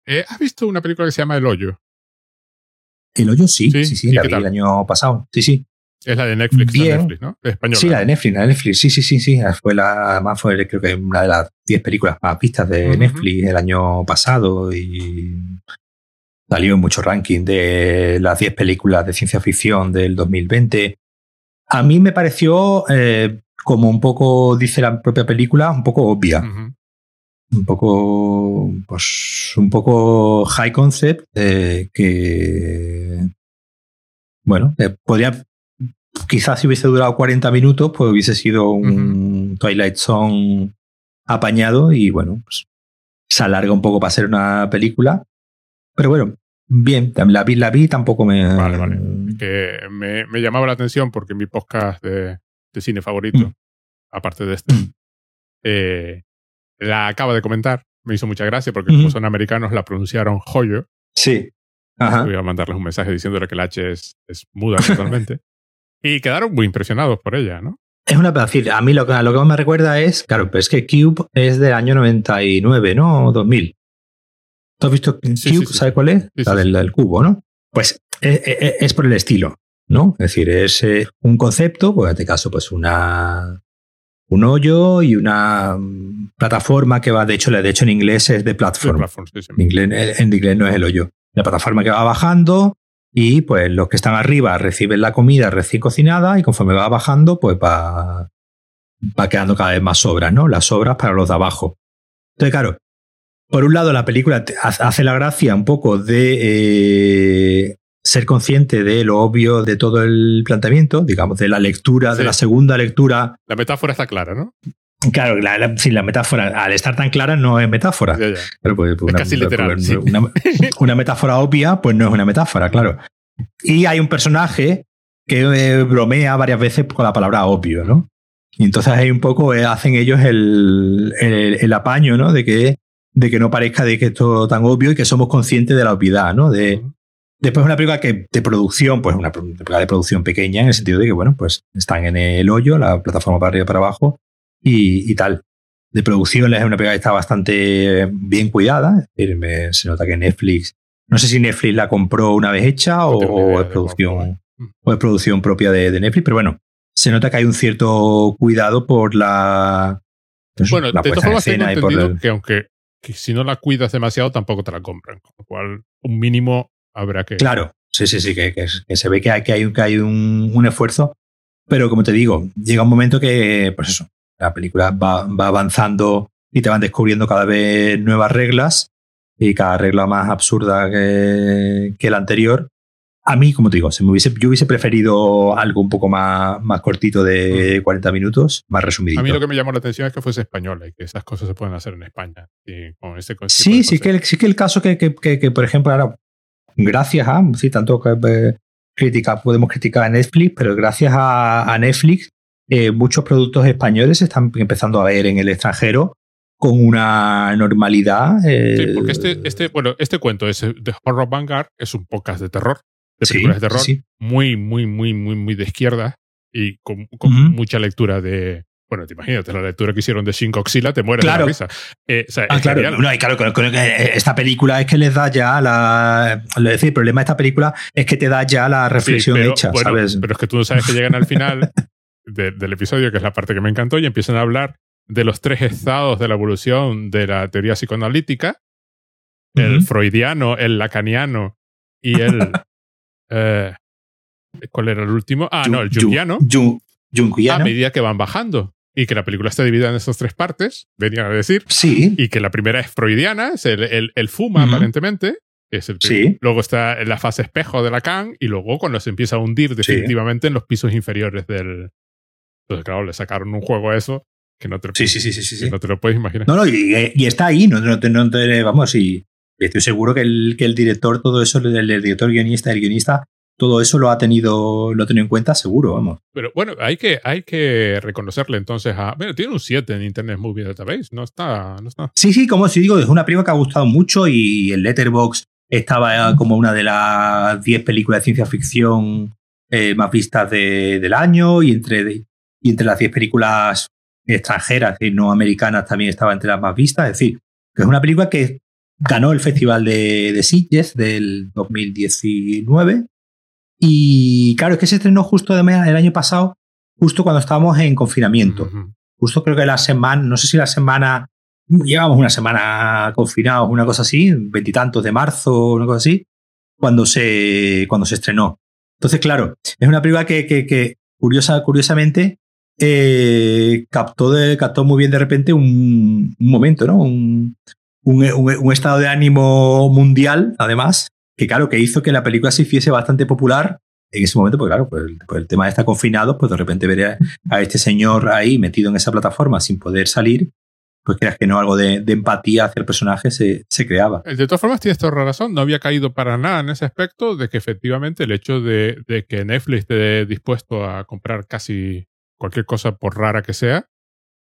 Eh, ¿Has visto una película que se llama El Hoyo? El Hoyo sí, sí, sí, la vi el año pasado. Sí, sí. Es la de Netflix, ¿no? Española. Sí, la de Netflix, la de Netflix, sí, sí, sí, sí. Fue la, además fue creo que una de las 10 películas más vistas de Netflix el año pasado y salió en muchos rankings de las 10 películas de ciencia ficción del 2020. A mí me pareció, eh, como un poco dice la propia película, un poco obvia. Un poco, pues, un poco high concept, eh, que, bueno, eh, podría, quizás si hubiese durado 40 minutos, pues hubiese sido un Twilight Zone apañado y bueno, pues se alarga un poco para ser una película. Pero bueno, bien, la vi, la vi tampoco me... Vale, vale. Que me, me llamaba la atención porque en mi podcast de, de cine favorito, mm. aparte de este, mm. eh, la acaba de comentar. Me hizo mucha gracia porque como son americanos la pronunciaron joyo. Sí. Ajá. Voy a mandarles un mensaje diciéndole que la H es, es muda totalmente. y quedaron muy impresionados por ella, ¿no? Es una decir, a mí lo que, lo que más me recuerda es, claro, pues es que Cube es del año 99, ¿no? 2000. ¿Tú has visto Cube? ¿Sabes cuál es? la del, cubo, ¿no? Pues es, e, e, es, por el estilo, ¿no? Es decir, es eh, un concepto, pues en este caso, pues una un hoyo y una mm, plataforma que va, de hecho, de hecho en inglés es de platform. en, inglés, en inglés no es el hoyo. La plataforma que va bajando y pues los que están arriba reciben la comida recién cocinada y conforme va bajando pues va, va quedando cada vez más sobras, ¿no? Las sobras para los de abajo. Entonces, claro, por un lado la película hace la gracia un poco de eh, ser consciente de lo obvio de todo el planteamiento, digamos, de la lectura, de la segunda lectura. La metáfora está clara, ¿no? Claro, la, la metáfora, al estar tan clara, no es metáfora. Pero pues, pues, es casi literal. Una, metáfora obvia, pues no es una metáfora, claro. Y hay un personaje que eh, bromea varias veces con la palabra obvio, ¿no? Y entonces ahí un poco eh, hacen ellos el, el, apaño, ¿no? De que, de que no parezca de que esto tan obvio y que somos conscientes de la obviedad, ¿no? De, Después una película que de producción, pues una película de producción pequeña, en el sentido de que, bueno, pues están en el hoyo, la plataforma para arriba y para abajo, y, tal. De producción es una película que está bastante bien cuidada. se nota que Netflix, no sé si Netflix la compró una vez hecha o, es producción, o es producción propia de, Netflix, pero bueno, se nota que hay un cierto cuidado por la. Pues, bueno, de todas formas, tengo entendido que aunque si no la cuidas demasiado, tampoco te la compran. Con lo cual, un mínimo habrá que. Claro, sí, sí, sí, que, se ve que hay, que hay, que hay un, un, esfuerzo. Pero como te digo, llega un momento que, pues eso, la película va, va avanzando y te van descubriendo cada vez nuevas reglas y cada regla más absurda que, que la anterior. A mí, como te digo, se me hubiese, yo hubiese preferido algo un poco más, más cortito de 40 mm. minutos, más resumido. A mí lo que me llamó la atención es que fuese española y que esas cosas se pueden hacer en España. sí, sí que, el, sí que el caso que, que, que, por ejemplo, ahora, gracias a, sí, tanto que eh, critica, podemos criticar a Netflix, pero gracias a, a Netflix eh, muchos productos españoles se están empezando a ver en el extranjero con una normalidad. Eh, sí, porque este, este, bueno, este cuento es de Horror Vanguard, es un podcast de terror, de películas de terror, muy, muy, muy, muy, muy de izquierda y con, mucha lectura de, bueno, te imaginas, la lectura que hicieron de Shin Godzilla, te mueres de la risa. Eh, ah, claro. No, y claro, esta película es que les da ya la. Es decir, el problema de esta película es que te da ya la reflexión hecha, ¿sabes? Pero es que tú no sabes que llegan al final del episodio, que es la parte que me encantó, y empiezan a hablar de los tres estados de la evolución de la teoría psicoanalítica, el freudiano, el lacaniano y el... Eh, ¿Cuál era el último? Ah, no, el jungiano. A medida que van bajando. Y que la película está dividida en esas tres partes, venían a decir. Sí. Y que la primera es freudiana, es el, el, fuma, aparentemente. Es el sí. Luego está la fase espejo de Lacan y luego cuando se empieza a hundir definitivamente en los pisos inferiores del, entonces, claro, le sacaron un juego a eso que no te lo, sí, sí, sí, sí, no te lo puedes imaginar. No, no, y, está ahí, no, no, no vamos, y estoy seguro que el, que el director, todo eso, el, director guionista, el guionista, todo eso lo ha tenido, lo ha tenido en cuenta, seguro, vamos. Pero bueno, hay que, hay que reconocerle entonces a. Bueno, tiene un 7 en Internet Movie Database, no está, no está. Sí, sí, como si digo, es una prima que ha gustado mucho y el Letterbox estaba como una de las 10 películas de ciencia ficción eh, más vistas del año y entre, y entre las 10 películas extranjeras y no americanas también estaba entre las más vistas. Es decir, que es una película que ganó el Festival de, de Sitges del 2019. Y claro, es que se estrenó justo el año pasado, justo cuando estábamos en confinamiento. Justo creo que la semana, no sé si la semana, llevamos una semana confinados, una cosa así, veintitantos de marzo, una cosa así, cuando se, cuando se estrenó. Entonces, claro, es una película que, que, curiosa, curiosamente eh, captó, de, captó muy bien de repente un, un momento, ¿no? Un, un, estado de ánimo mundial, además, que claro, que hizo que la película se hiciese bastante popular en ese momento, porque claro, pues, pues el tema de estar confinado, pues de repente ver a, este señor ahí metido en esa plataforma sin poder salir, pues creas que no algo de, empatía hacia el personaje se, se, creaba. De todas formas, tienes toda razón, no había caído para nada en ese aspecto de que efectivamente el hecho de, de que Netflix esté dispuesto a comprar casi cualquier cosa por rara que sea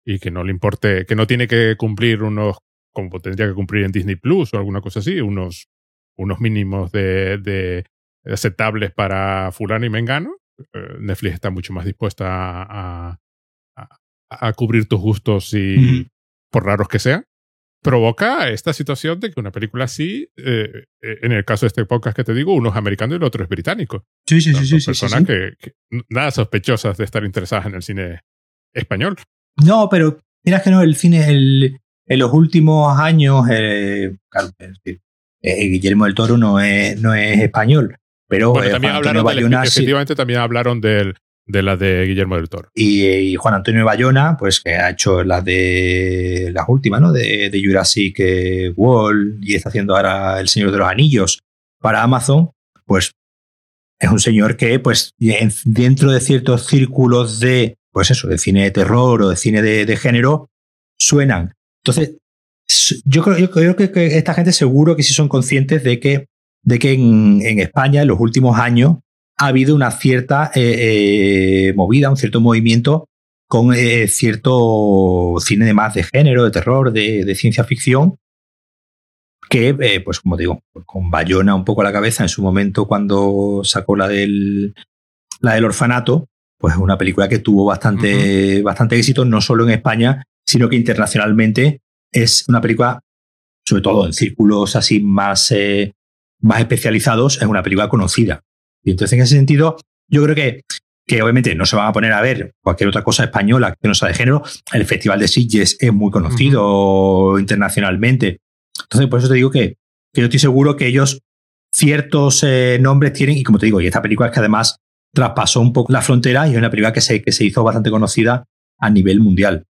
y que no le importe, que no tiene que cumplir unos como tendría que cumplir en Disney Plus o alguna cosa así, unos, unos mínimos de, de aceptables para fulano y mengano. Eh, Netflix está mucho más dispuesta a, a, a cubrir tus gustos y por raros que sean. Provoca esta situación de que una película así, eh, eh, en el caso de este podcast que te digo, uno es americano y el otro es británico. Sí, sí, sí. sí, personas Que, que, nada sospechosas de estar interesadas en el cine español. No, pero mira que no, el cine, el, en los últimos años, eh, eh, Guillermo del Toro no es, no es español, pero bueno, también hablaron Bayona, efectivamente también hablaron del, de la de Guillermo del Toro. Y, Juan Antonio Bayona, pues que ha hecho las de las últimas, ¿no? De, de Jurassic eh, World y está haciendo ahora El Señor de los Anillos para Amazon, pues es un señor que, pues, dentro de ciertos círculos de, pues eso, de cine de terror o de cine de, de género, suenan entonces, yo creo, yo creo que, esta gente seguro que sí son conscientes de que, de que en, España en los últimos años ha habido una cierta eh, eh, movida, un cierto movimiento con eh, cierto cine de más de género, de terror, de, ciencia ficción, que, pues como digo, con Bayona un poco a la cabeza en su momento cuando sacó la del, la del orfanato, pues es una película que tuvo bastante, bastante éxito, no solo en España, sino que internacionalmente es una película, sobre todo en círculos así más, eh, más especializados, es una película conocida. Y entonces, en ese sentido, yo creo que, que obviamente no se van a poner a ver cualquier otra cosa española que no sea de género. El Festival de Sitges es muy conocido internacionalmente. Entonces, por eso te digo que, que, yo estoy seguro que ellos ciertos eh, nombres tienen, y como te digo, y esta película es que además traspasó un poco la frontera y es una película que se, que se hizo bastante conocida a nivel mundial.